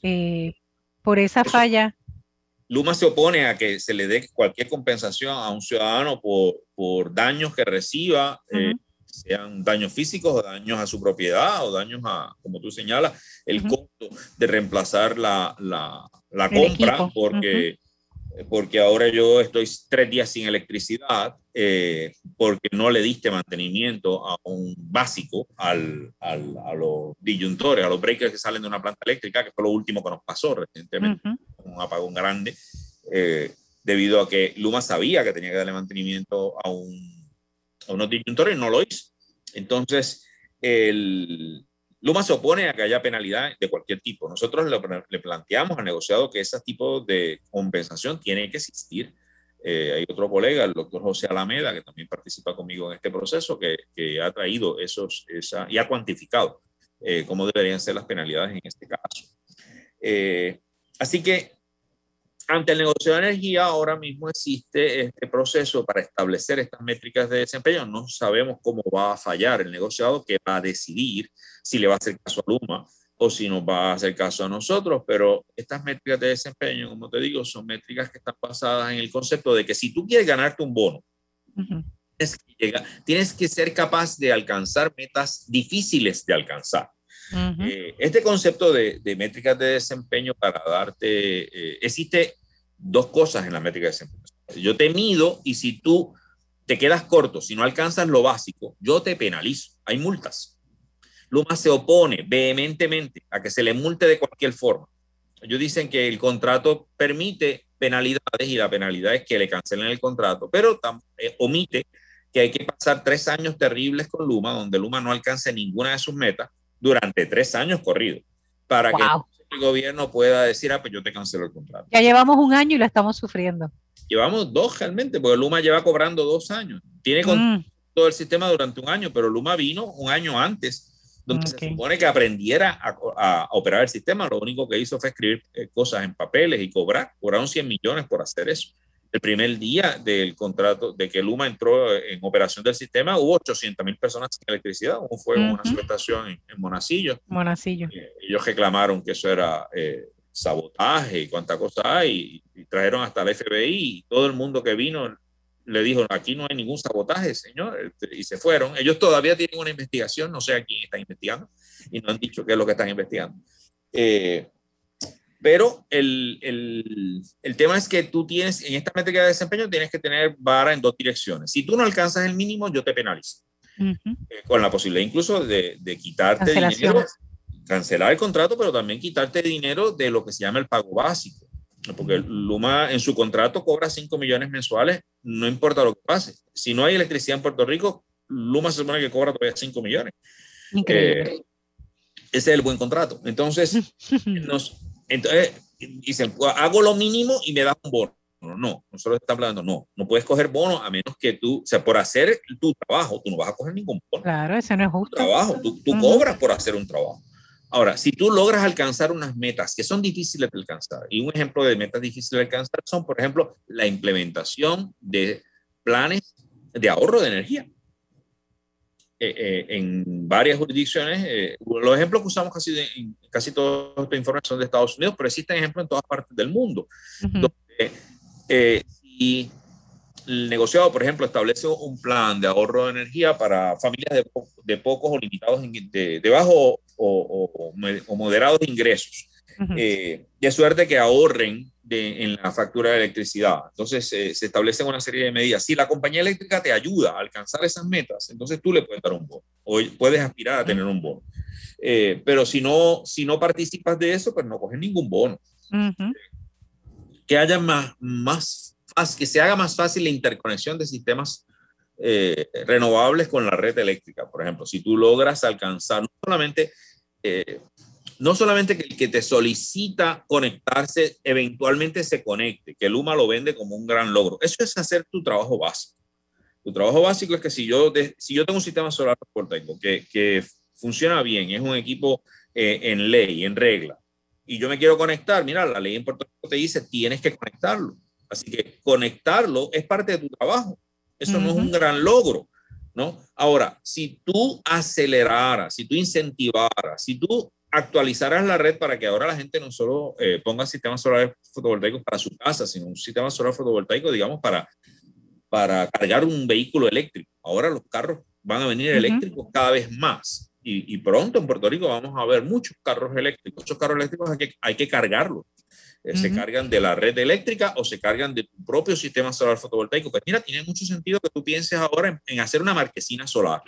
eh, por esa falla, Luma se opone a que se le dé cualquier compensación a un ciudadano por, por daños que reciba, eh, sean daños físicos o daños a su propiedad o daños a, como tú señalas, el costo de reemplazar la, la, la compra, porque porque ahora yo estoy tres días sin electricidad eh, porque no le diste mantenimiento a un básico al, al, a los disyuntores, a los breakers que salen de una planta eléctrica, que fue lo último que nos pasó recientemente, un apagón grande, eh, debido a que Luma sabía que tenía que darle mantenimiento a, un, a unos disyuntores y no lo hizo. Entonces, el, Luma se opone a que haya penalidad de cualquier tipo. Nosotros le, planteamos al negociado que ese tipo de compensación tiene que existir. Eh, hay otro colega, el doctor José Alameda, que también participa conmigo en este proceso, que, ha traído esos esa, y ha cuantificado eh, cómo deberían ser las penalidades en este caso. Eh, así que ante el negocio de energía, ahora mismo existe este proceso para establecer estas métricas de desempeño. No sabemos cómo va a fallar el negociado que va a decidir si le va a hacer caso a Luma o si nos va a hacer caso a nosotros, pero estas métricas de desempeño, como te digo, son métricas que están basadas en el concepto de que si tú quieres ganarte un bono, tienes, que ser capaz de alcanzar metas difíciles de alcanzar. Eh, este concepto de, métricas de desempeño para darte, eh, existe dos cosas en la métrica de desempeño. Yo te mido y si tú te quedas corto, si no alcanzas lo básico, yo te penalizo. Hay multas. Luma se opone vehementemente a que se le multe de cualquier forma. Ellos dicen que el contrato permite penalidades y la penalidad es que le cancelen el contrato, pero eh, omite que hay que pasar tres años terribles con Luma, donde Luma no alcance ninguna de sus metas durante tres años corridos, para que el gobierno pueda decir, ah, pues yo te cancelo el contrato. Ya llevamos un año y lo estamos sufriendo. Llevamos dos realmente, porque Luma lleva cobrando dos años. Tiene mm. todo el sistema durante un año, pero Luma vino un año antes, donde se supone que aprendiera a, operar el sistema. Lo único que hizo fue escribir eh, cosas en papeles y cobrar. Cobraron 100 millones por hacer eso el primer día del contrato, de que Luma entró en operación del sistema, hubo 800 mil personas sin electricidad. Hubo fuego en una subestación en, Monacillo. Monacillo. Eh, ellos reclamaron que eso era eh, sabotaje y cuánta cosa hay, y, trajeron hasta el FBI y todo el mundo que vino le dijo, aquí no hay ningún sabotaje, señor, este, y se fueron. Ellos todavía tienen una investigación, no sé a quién están investigando, y no han dicho qué es lo que están investigando. Eh, pero el, el, el, tema es que tú tienes, en esta métrica de desempeño, tienes que tener vara en dos direcciones. Si tú no alcanzas el mínimo, yo te penalizo. Eh, con la posibilidad incluso de, de quitarte dinero, cancelar el contrato, pero también quitarte dinero de lo que se llama el pago básico. Porque Luma en su contrato cobra 5 millones mensuales, no importa lo que pase. Si no hay electricidad en Puerto Rico, Luma se supone que cobra todavía 5 millones. Increíble. Eh, ese es el buen contrato. Entonces, nos, entonces, dicen, hago lo mínimo y me das un bono. No, nosotros estamos hablando, no, no puedes coger bono a menos que tú, o sea, por hacer tu trabajo, tú no vas a coger ningún bono. Claro, ese no es justo. trabajo, tú, tú cobras por hacer un trabajo. Ahora, si tú logras alcanzar unas metas que son difíciles de alcanzar, y un ejemplo de metas difíciles de alcanzar son, por ejemplo, la implementación de planes de ahorro de energía. Eh, eh, en varias jurisdicciones. Eh, los ejemplos que usamos casi en casi toda esta información de Estados Unidos, pero existen ejemplos en todas partes del mundo. si el negociado, por ejemplo, establece un plan de ahorro de energía para familias de, pocos o limitados, de, de bajo o, o, moderados ingresos, de suerte que ahorren en la factura de electricidad. Entonces se establecen una serie de medidas. Si la compañía eléctrica te ayuda a alcanzar esas metas, entonces tú le puedes dar un bono o puedes aspirar a tener un bono. Eh, pero si no, si no participas de eso, pues no coges ningún bono. Que haya más, más, que se haga más fácil la interconexión de sistemas eh, renovables con la red eléctrica. Por ejemplo, si tú logras alcanzar no solamente eh, no solamente que el que te solicita conectarse eventualmente se conecte, que Luma lo vende como un gran logro. Eso es hacer tu trabajo básico. Tu trabajo básico es que si yo, si yo tengo un sistema solar fotovoltaico que, que funciona bien, es un equipo eh, en ley, en regla, y yo me quiero conectar, mira, la ley en Puerto Rico te dice, tienes que conectarlo. Así que conectarlo es parte de tu trabajo. Eso no es un gran logro, ¿no? Ahora, si tú aceleraras, si tú incentivaras, si tú actualizaras la red para que ahora la gente no solo eh, ponga sistemas solares fotovoltaicos para su casa, sino un sistema solar fotovoltaico, digamos, para, para cargar un vehículo eléctrico. Ahora los carros van a venir eléctricos cada vez más. Y, y, pronto en Puerto Rico vamos a ver muchos carros eléctricos. Esos carros eléctricos hay que, hay que cargarlos. Eh, se cargan de la red eléctrica o se cargan de tu propio sistema solar fotovoltaico. Pues mira, tiene mucho sentido que tú pienses ahora en, hacer una marquesina solar,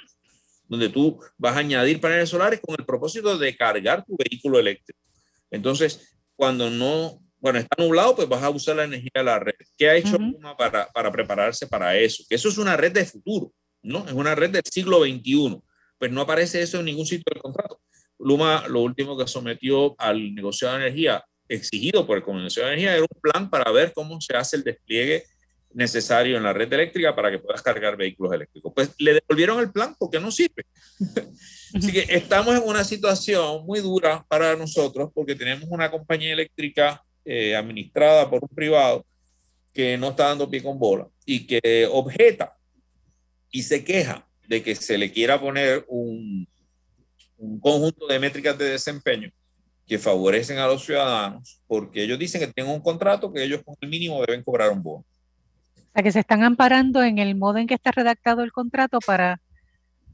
donde tú vas a añadir paneles solares con el propósito de cargar tu vehículo eléctrico. Entonces, cuando no, bueno, está nublado, pues vas a usar la energía de la red. ¿Qué ha hecho Luma para, para prepararse para eso? Que eso es una red de futuro, ¿no? Es una red del siglo XXI. Pues no aparece eso en ningún sitio del contrato. Luma, lo último que sometió al negociado de energía exigido por el Comunidad de Energía era un plan para ver cómo se hace el despliegue necesario en la red eléctrica para que puedas cargar vehículos eléctricos. Pues le devolvieron el plan porque no sirve. Así que estamos en una situación muy dura para nosotros porque tenemos una compañía eléctrica eh, administrada por un privado que no está dando pie con bola y que objeta y se queja de que se le quiera poner un, un conjunto de métricas de desempeño que favorecen a los ciudadanos porque ellos dicen que tienen un contrato que ellos con el mínimo deben cobrar un bono. O sea, que se están amparando en el modo en que está redactado el contrato para,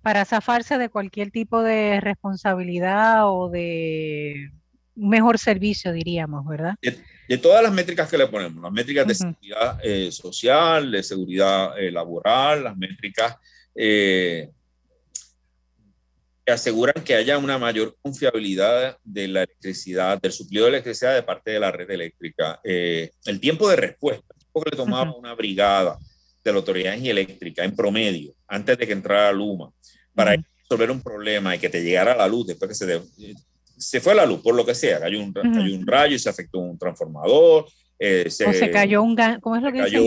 para zafarse de cualquier tipo de responsabilidad o de un mejor servicio, diríamos, ¿verdad? De, todas las métricas que le ponemos, las métricas de seguridad eh, social, de seguridad eh, laboral, las métricas eh, aseguran que haya una mayor confiabilidad de la electricidad, del suplido de electricidad de parte de la red eléctrica. Eh, el tiempo de respuesta, el tiempo que le tomaba una brigada de la Autoridad Eléctrica en promedio, antes de que entrara Luma, para resolver un problema y que te llegara la luz después que se, se fue la luz, por lo que sea, cayó un, cayó un rayo y se afectó un transformador. Eh, se, o se cayó un, ¿cómo es lo que cayó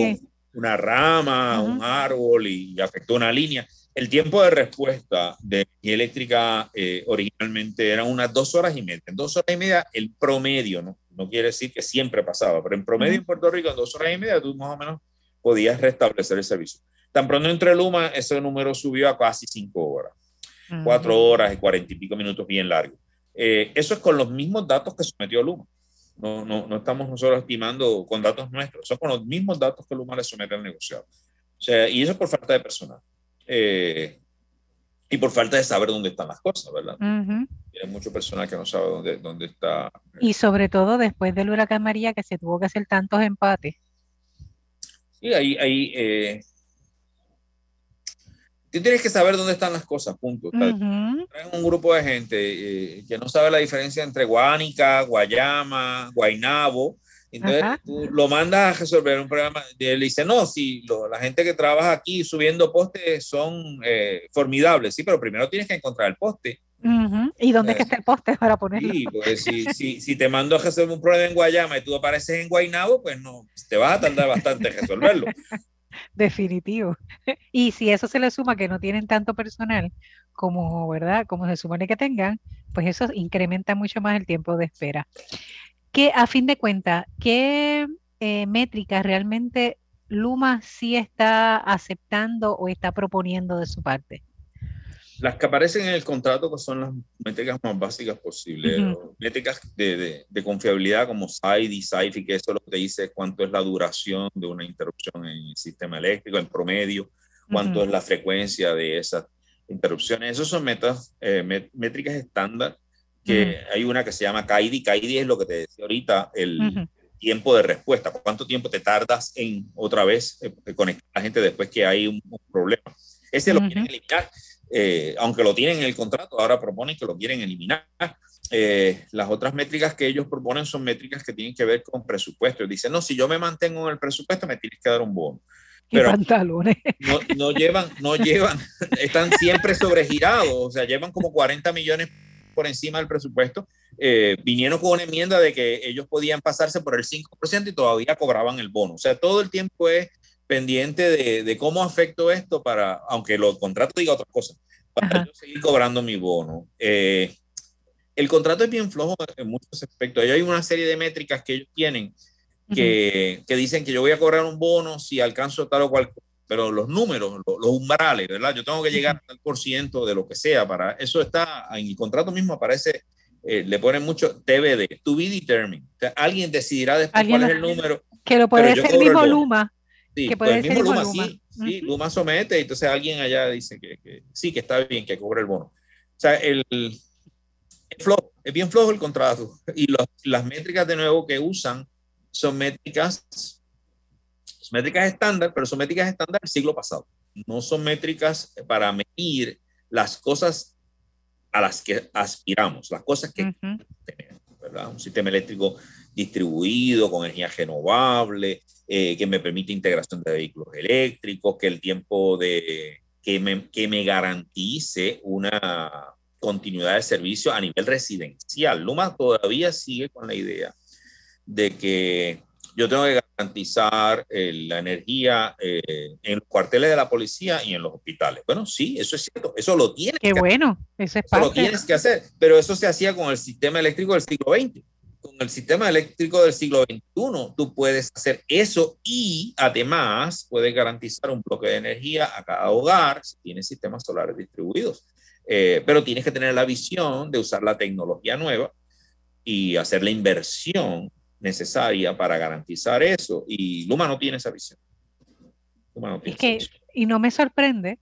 una rama, un árbol y afectó una línea el tiempo de respuesta de energía eléctrica eh, originalmente era unas dos horas y media. En dos horas y media, el promedio, ¿no? No quiere decir que siempre pasaba, pero en promedio en Puerto Rico, en dos horas y media, tú más o menos podías restablecer el servicio. Tan pronto entre Luma, ese número subió a casi cinco horas. Cuatro horas y cuarenta y pico minutos bien largos. Eh, eso es con los mismos datos que sometió Luma. No, no, no estamos nosotros estimando con datos nuestros, son con los mismos datos que Luma le somete al negociado. O sea, y eso es por falta de personal. Eh, y por falta de saber dónde están las cosas, ¿verdad? Hay mucho personal que no sabe dónde, dónde está. Y sobre todo después del huracán María, que se tuvo que hacer tantos empates. Sí, ahí, ahí eh, tú tienes que saber dónde están las cosas, punto. un grupo de gente eh, que no sabe la diferencia entre Guánica, Guayama, Guainabo, entonces tú lo mandas a resolver un problema. Y él dice, no, si la gente que trabaja aquí subiendo postes son eh, formidables, sí, pero primero tienes que encontrar el poste. ¿Y dónde es que está el poste para ponerlo? Sí, pues si, si, si, te mando a resolver un problema en Guayama y tú apareces en Guaynabo, pues no, te vas a tardar bastante en resolverlo. Definitivo. Y si eso se le suma que no tienen tanto personal como, ¿verdad? Como se supone que tengan, pues eso incrementa mucho más el tiempo de espera que a fin de cuentas, ¿qué eh, métricas realmente Luma sí está aceptando o está proponiendo de su parte? Las que aparecen en el contrato que son las métricas más básicas posibles, métricas de, confiabilidad como SAID y que eso lo que te dice cuánto es la duración de una interrupción en el sistema eléctrico, en promedio, cuánto es la frecuencia de esas interrupciones. Esas son metas, eh, métricas estándar que hay una que se llama CAIDI. CAIDI es lo que te decía ahorita, el tiempo de respuesta. ¿Cuánto tiempo te tardas en otra vez eh, conectar a la gente después que hay un, problema? Ese lo quieren eliminar, eh, aunque lo tienen en el contrato, ahora proponen que lo quieren eliminar. Eh, las otras métricas que ellos proponen son métricas que tienen que ver con presupuesto. Dicen, no, si yo me mantengo en el presupuesto, me tienes que dar un bono. Pero pantalones. No, no llevan, no llevan, están siempre sobregirados, o sea, llevan como 40 millones por encima del presupuesto, eh, vinieron con una enmienda de que ellos podían pasarse por el 5% y todavía cobraban el bono. O sea, todo el tiempo es pendiente de, de cómo afecto esto para, aunque los contratos diga otra cosa, para yo seguir cobrando mi bono. Eh, el contrato es bien flojo en muchos aspectos. Hay una serie de métricas que ellos tienen que, que, dicen que yo voy a cobrar un bono si alcanzo tal o cual, pero los números, los, umbrales, ¿verdad? Yo tengo que llegar al por ciento de lo que sea para eso está en el contrato mismo aparece eh, le ponen mucho TBD, to be determined. alguien decidirá después cuál es el número. Que lo puede ser el mismo Luma. Sí, que puede el mismo Luma, sí, sí Luma somete, entonces alguien allá dice que, que, sí, que está bien, que cobre el bono. O sea, el, flojo, es bien flojo el contrato. Y los, las métricas de nuevo que usan son métricas, son métricas estándar, pero son métricas estándar del siglo pasado. No son métricas para medir las cosas a las que aspiramos, las cosas que tenemos, ¿verdad? Un sistema eléctrico distribuido con energía renovable, eh, que me permite integración de vehículos eléctricos, que el tiempo de que me, que me garantice una continuidad de servicio a nivel residencial. Luma todavía sigue con la idea de que yo tengo que garantizar eh, la energía eh, en los cuarteles de la policía y en los hospitales. Bueno, sí, eso es cierto, eso lo tienes Qué bueno, eso es eso lo tienes que hacer, pero eso se hacía con el sistema eléctrico del siglo XX. Con el sistema eléctrico del siglo XXI, tú puedes hacer eso y además puedes garantizar un bloque de energía a cada hogar si tienes sistemas solares distribuidos. Eh, pero tienes que tener la visión de usar la tecnología nueva y hacer la inversión necesaria para garantizar eso. Y Luma no tiene esa visión. y no me sorprende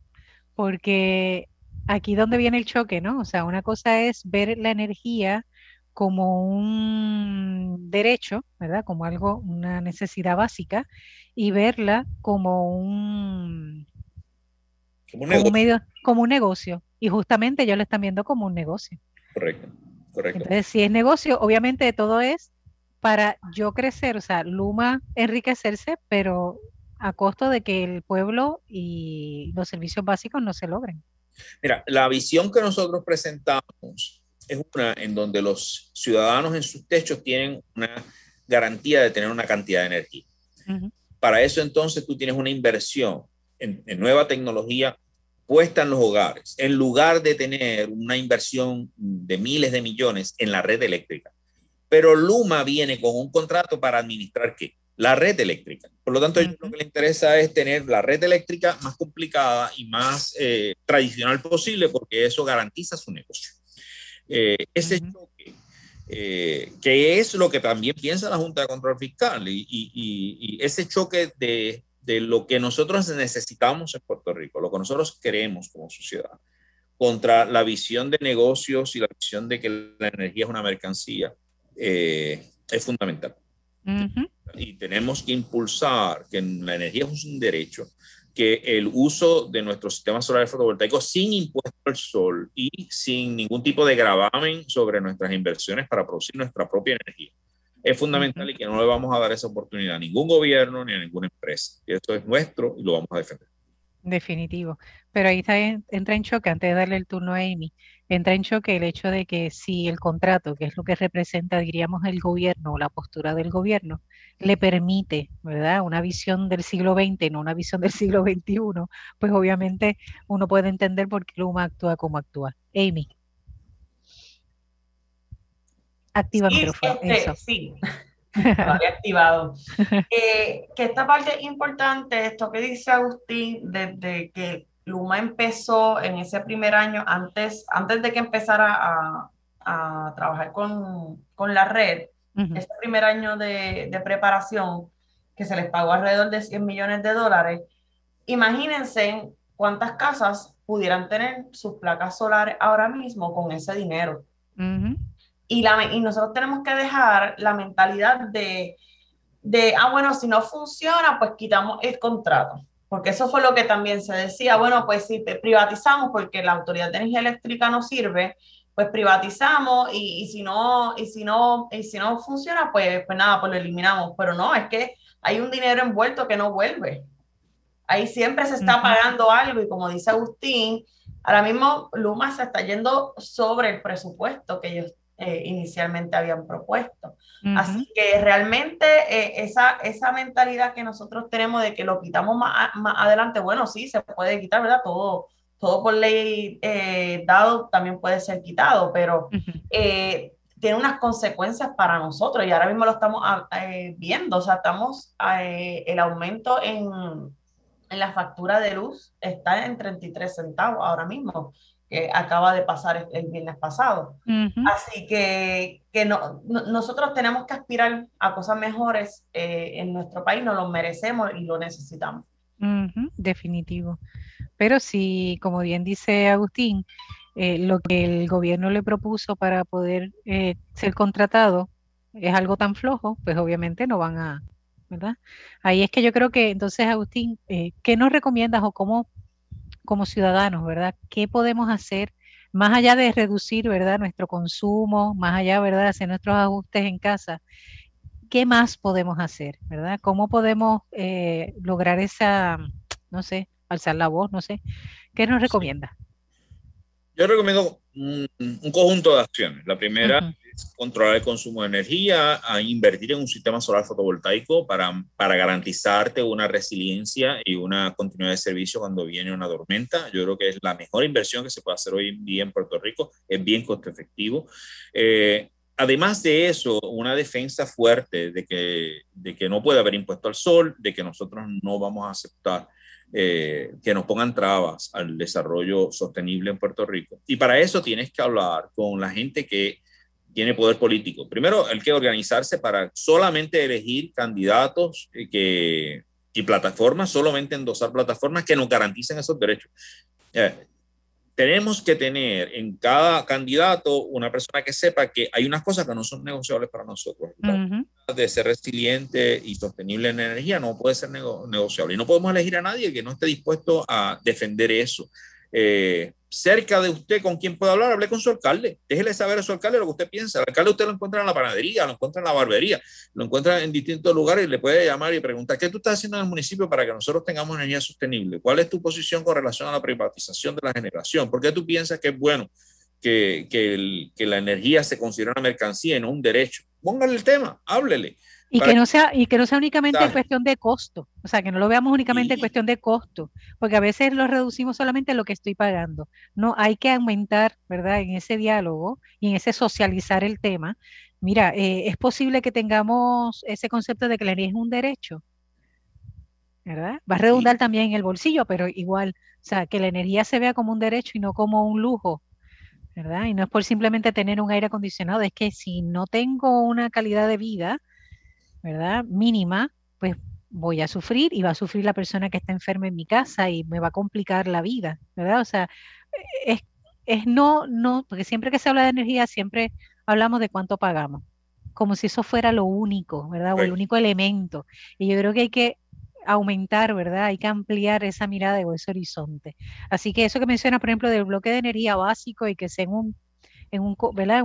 porque aquí donde viene el choque, ¿no? O sea, una cosa es ver la energía como un derecho, ¿verdad? Como algo, una necesidad básica, y verla como un, como un, medio, como un negocio. Y justamente ellos lo están viendo como un negocio. Correcto, correcto. Entonces, si es negocio, obviamente todo es para yo crecer, o sea, Luma enriquecerse, pero a costo de que el pueblo y los servicios básicos no se logren. Mira, la visión que nosotros presentamos es una en donde los ciudadanos en sus techos tienen una garantía de tener una cantidad de energía. Para eso entonces tú tienes una inversión en, en, nueva tecnología puesta en los hogares, en lugar de tener una inversión de miles de millones en la red eléctrica. Pero Luma viene con un contrato para administrar qué? La red eléctrica. Por lo tanto, lo que le interesa es tener la red eléctrica más complicada y más eh, tradicional posible porque eso garantiza su negocio. Eh, ese choque, eh, que es lo que también piensa la Junta de Control Fiscal y, y, ese choque de, de, lo que nosotros necesitamos en Puerto Rico, lo que nosotros queremos como sociedad, contra la visión de negocios y la visión de que la energía es una mercancía, eh, es fundamental. Y tenemos que impulsar que la energía es un derecho, que el uso de nuestros sistemas solares fotovoltaicos sin impuesto al sol y sin ningún tipo de gravamen sobre nuestras inversiones para producir nuestra propia energía es fundamental y que no le vamos a dar esa oportunidad a ningún gobierno ni a ninguna empresa. Y esto es nuestro y lo vamos a defender. Definitivo. Pero ahí está, entra en choque, antes de darle el turno a Amy, entra en choque el hecho de que si el contrato, que es lo que representa, diríamos, el gobierno o la postura del gobierno, le permite, ¿verdad?, una visión del siglo XX, no una visión del siglo XXI, pues obviamente uno puede entender por qué Luma actúa como actúa. Amy. Activa sí, micrófono. Este, sí, lo había activado. Eh, que esta parte es importante, esto que dice Agustín, desde que Luma empezó en ese primer año, antes, antes de que empezara a, a trabajar con, con, la red, ese primer año de, de, preparación, que se les pagó alrededor de 100 millones de dólares, imagínense cuántas casas pudieran tener sus placas solares ahora mismo con ese dinero. Y, la, y nosotros tenemos que dejar la mentalidad de, de, ah, bueno, si no funciona, pues quitamos el contrato porque eso fue lo que también se decía, bueno, pues si privatizamos porque la Autoridad de Energía Eléctrica no sirve, pues privatizamos y, y, si no y si no y si no funciona, pues pues nada, pues lo eliminamos, pero no, es que hay un dinero envuelto que no vuelve. Ahí siempre se está pagando algo y como dice Agustín, ahora mismo Luma se está yendo sobre el presupuesto que ellos eh, inicialmente habían propuesto. Así que realmente eh, esa, esa mentalidad que nosotros tenemos de que lo quitamos más, más adelante, bueno, sí, se puede quitar, ¿verdad? Todo, todo por ley eh, dado también puede ser quitado, pero tiene unas consecuencias para nosotros y ahora mismo lo estamos ah, viendo, o sea, estamos, el aumento en, en la factura de luz está en 33 centavos ahora mismo que acaba de pasar el viernes pasado. Así que, que no, nosotros tenemos que aspirar a cosas mejores eh, en nuestro país, nos lo merecemos y lo necesitamos. Definitivo. Pero si, como bien dice Agustín, eh, lo que el gobierno le propuso para poder eh, ser contratado es algo tan flojo, pues obviamente no van a, ¿verdad? Ahí es que yo creo que entonces, Agustín, ¿qué nos recomiendas o cómo como ciudadanos, ¿verdad? ¿Qué podemos hacer más allá de reducir, ¿verdad? Nuestro consumo, más allá, ¿verdad? Hacer nuestros ajustes en casa. ¿Qué más podemos hacer, ¿verdad? ¿Cómo podemos eh, lograr esa, no sé, alzar la voz, no sé? ¿Qué nos recomienda? Yo recomiendo un, conjunto de acciones. La primera controlar el consumo de energía, a invertir en un sistema solar fotovoltaico para, para garantizarte una resiliencia y una continuidad de servicio cuando viene una tormenta. Yo creo que es la mejor inversión que se puede hacer hoy en día en Puerto Rico, es bien costo efectivo. Eh, además de eso, una defensa fuerte de que, de que no puede haber impuesto al sol, de que nosotros no vamos a aceptar eh, que nos pongan trabas al desarrollo sostenible en Puerto Rico. Y para eso tienes que hablar con la gente que tiene poder político. Primero, hay que organizarse para solamente elegir candidatos que, y plataformas, solamente endosar plataformas que nos garanticen esos derechos. Eh, tenemos que tener en cada candidato una persona que sepa que hay unas cosas que no son negociables para nosotros. De ser resiliente y sostenible en energía no puede ser negociable. Y no podemos elegir a nadie que no esté dispuesto a defender eso. Eh, cerca de usted con quien pueda hablar, hable con su alcalde. Déjele saber a su alcalde lo que usted piensa. El alcalde usted lo encuentra en la panadería, lo encuentra en la barbería, lo encuentra en distintos lugares y le puede llamar y preguntar, ¿qué tú estás haciendo en el municipio para que nosotros tengamos energía sostenible? ¿Cuál es tu posición con relación a la privatización de la generación? ¿Por qué tú piensas que es bueno que, que, que la energía se considere una mercancía y no un derecho? Póngale el tema, háblele. Y que, no sea, y que no sea únicamente en cuestión de costo, o sea, que no lo veamos únicamente en cuestión de costo, porque a veces lo reducimos solamente a lo que estoy pagando. No, hay que aumentar, ¿verdad? En ese diálogo y en ese socializar el tema. Mira, eh, es posible que tengamos ese concepto de que la energía es un derecho, ¿verdad? Va a redundar también en el bolsillo, pero igual, o sea, que la energía se vea como un derecho y no como un lujo, ¿verdad? Y no es por simplemente tener un aire acondicionado, es que si no tengo una calidad de vida, ¿verdad? Mínima, pues voy a sufrir y va a sufrir la persona que está enferma en mi casa y me va a complicar la vida, ¿verdad? O sea, es, es no, no, porque siempre que se habla de energía, siempre hablamos de cuánto pagamos, como si eso fuera lo único, ¿verdad? O el único elemento. Y yo creo que hay que aumentar, ¿verdad? Hay que ampliar esa mirada o ese horizonte. Así que eso que menciona, por ejemplo, del bloque de energía básico y que sea en un, en un, ¿verdad?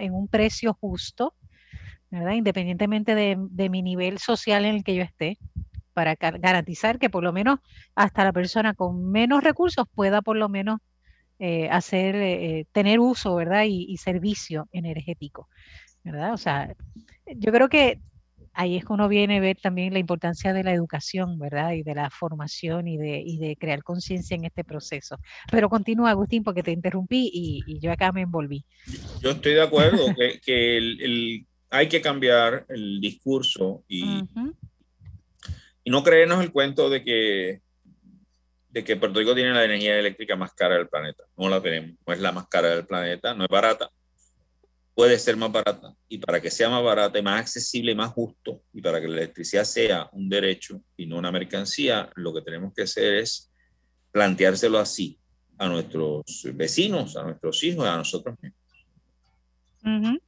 En, un precio justo, Independientemente de, mi nivel social en el que yo esté, para garantizar que por lo menos hasta la persona con menos recursos pueda por lo menos eh, hacer, eh, tener uso, ¿verdad? Y, servicio energético, ¿verdad? O sea, yo creo que ahí es que uno viene a ver también la importancia de la educación, ¿verdad? Y de la formación y de, de crear conciencia en este proceso. Pero continúa, Agustín, porque te interrumpí y, yo acá me envolví. Yo estoy de acuerdo que, el, hay que cambiar el discurso y, y no creernos el cuento de que, de que Puerto Rico tiene la energía eléctrica más cara del planeta. No la tenemos, no es la más cara del planeta, no es barata. Puede ser más barata y para que sea más barata y más accesible y más justo y para que la electricidad sea un derecho y no una mercancía, lo que tenemos que hacer es planteárselo así a nuestros vecinos, a nuestros hijos, a nosotros mismos.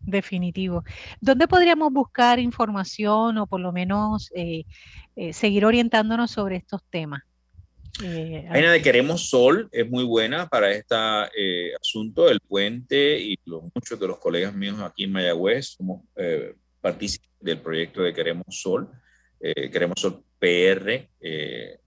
Definitivo. ¿Dónde podríamos buscar información o por lo menos eh, eh, seguir orientándonos sobre estos temas? Eh, la de Queremos Sol es muy buena para este asunto del puente y muchos de los colegas míos aquí en Mayagüez somos partícipes del proyecto de Queremos Sol. Queremos Sol PR,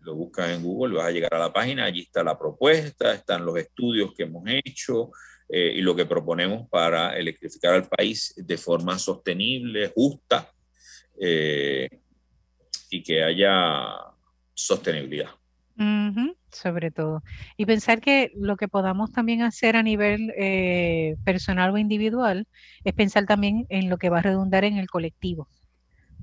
lo buscas en Google, vas a llegar a la página, allí está la propuesta, están los estudios que hemos hecho, eh, y lo que proponemos para electrificar al país de forma sostenible, justa eh, y que haya sostenibilidad. Sobre todo. Y pensar que lo que podamos también hacer a nivel eh, personal o individual es pensar también en lo que va a redundar en el colectivo.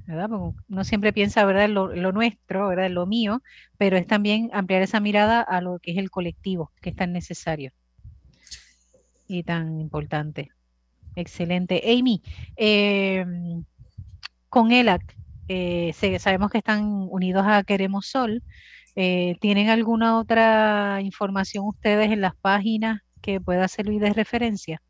¿verdad? Porque uno siempre piensa, ¿verdad?, lo, lo nuestro, ¿verdad?, lo mío, pero es también ampliar esa mirada a lo que es el colectivo, que es tan necesario y tan importante. Excelente. Amy, em, con ELAC, eh, sabemos que están unidos a Queremos Sol. Eh, ¿Tienen alguna otra información ustedes en las páginas que pueda servir de referencia?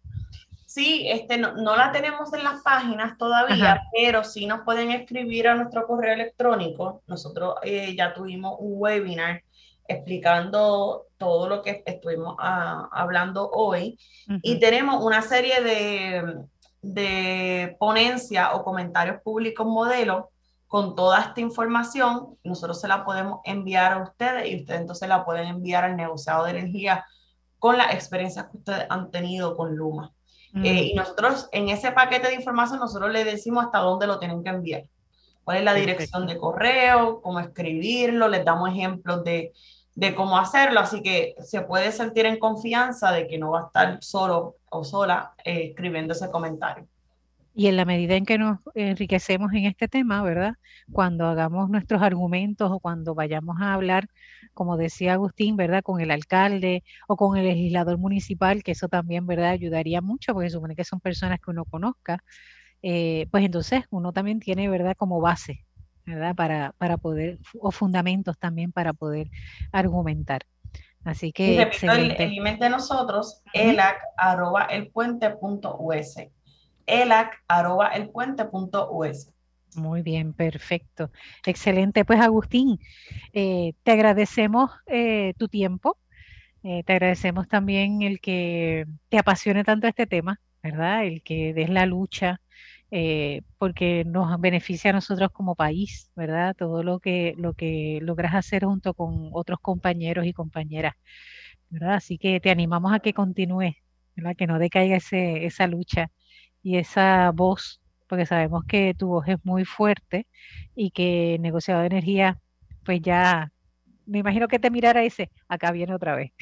Sí, este, no, la tenemos en las páginas todavía, pero sí nos pueden escribir a nuestro correo electrónico. Nosotros eh, ya tuvimos un webinar explicando todo lo que estuvimos ah, hablando hoy y tenemos una serie de, de ponencias o comentarios públicos modelo con toda esta información. Nosotros se la podemos enviar a ustedes y ustedes entonces la pueden enviar al negociado de energía con las experiencias que ustedes han tenido con Luma. Eh, y nosotros en ese paquete de información, nosotros le decimos hasta dónde lo tienen que enviar. ¿Cuál es la dirección de correo? ¿Cómo escribirlo? Les damos ejemplos de, de cómo hacerlo, así que se puede sentir en confianza de que no va a estar solo o sola eh, escribiendo ese comentario. Y en la medida en que nos enriquecemos en este tema, ¿verdad? Cuando hagamos nuestros argumentos o cuando vayamos a hablar, como decía Agustín, ¿verdad? Con el alcalde o con el legislador municipal, que eso también, ¿verdad? Ayudaría mucho porque supone que son personas que uno conozca. Eh, pues entonces uno también tiene, ¿verdad? Como base ¿verdad? Para, para poder, o fundamentos también para poder argumentar. Así que. Y repito el, email de nosotros, elac arroba el puente.us. elac arroba el puente.us. Muy bien, perfecto. Excelente. Pues Agustín, eh, te agradecemos eh, tu tiempo. Eh, te agradecemos también el que te apasione tanto este tema, ¿verdad? El que des la lucha porque nos beneficia a nosotros como país, ¿verdad? Todo lo que, lo que logras hacer junto con otros compañeros y compañeras, ¿verdad? Así que te animamos a que continúes, ¿verdad? Que no decaiga ese, esa lucha y esa voz, porque sabemos que tu voz es muy fuerte y que negociado de energía, pues ya me imagino que te mirara ese, acá viene otra vez.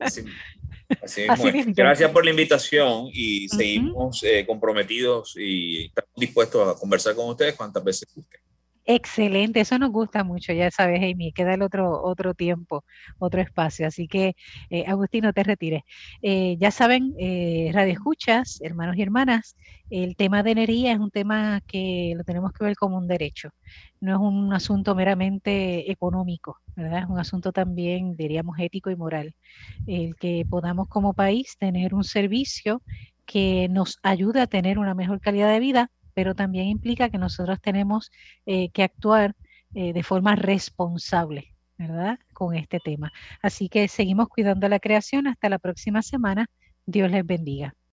Así, Gracias por la invitación y seguimos eh, comprometidos y estamos dispuestos a conversar con ustedes cuantas veces gusten. Excelente, eso nos gusta mucho, ya sabes, Amy, queda el otro, otro tiempo, otro espacio. Así que, eh, Agustín, no te retires. Eh, ya saben, eh, Radio Escuchas, hermanos y hermanas, el tema de energía es un tema que lo tenemos que ver como un derecho. No es un asunto meramente económico, ¿verdad? Es un asunto también, diríamos, ético y moral. El que podamos como país tener un servicio que nos ayude a tener una mejor calidad de vida pero también implica que nosotros tenemos eh, que actuar eh, de forma responsable, ¿verdad? Con este tema. Así que seguimos cuidando la creación. Hasta la próxima semana. Dios les bendiga.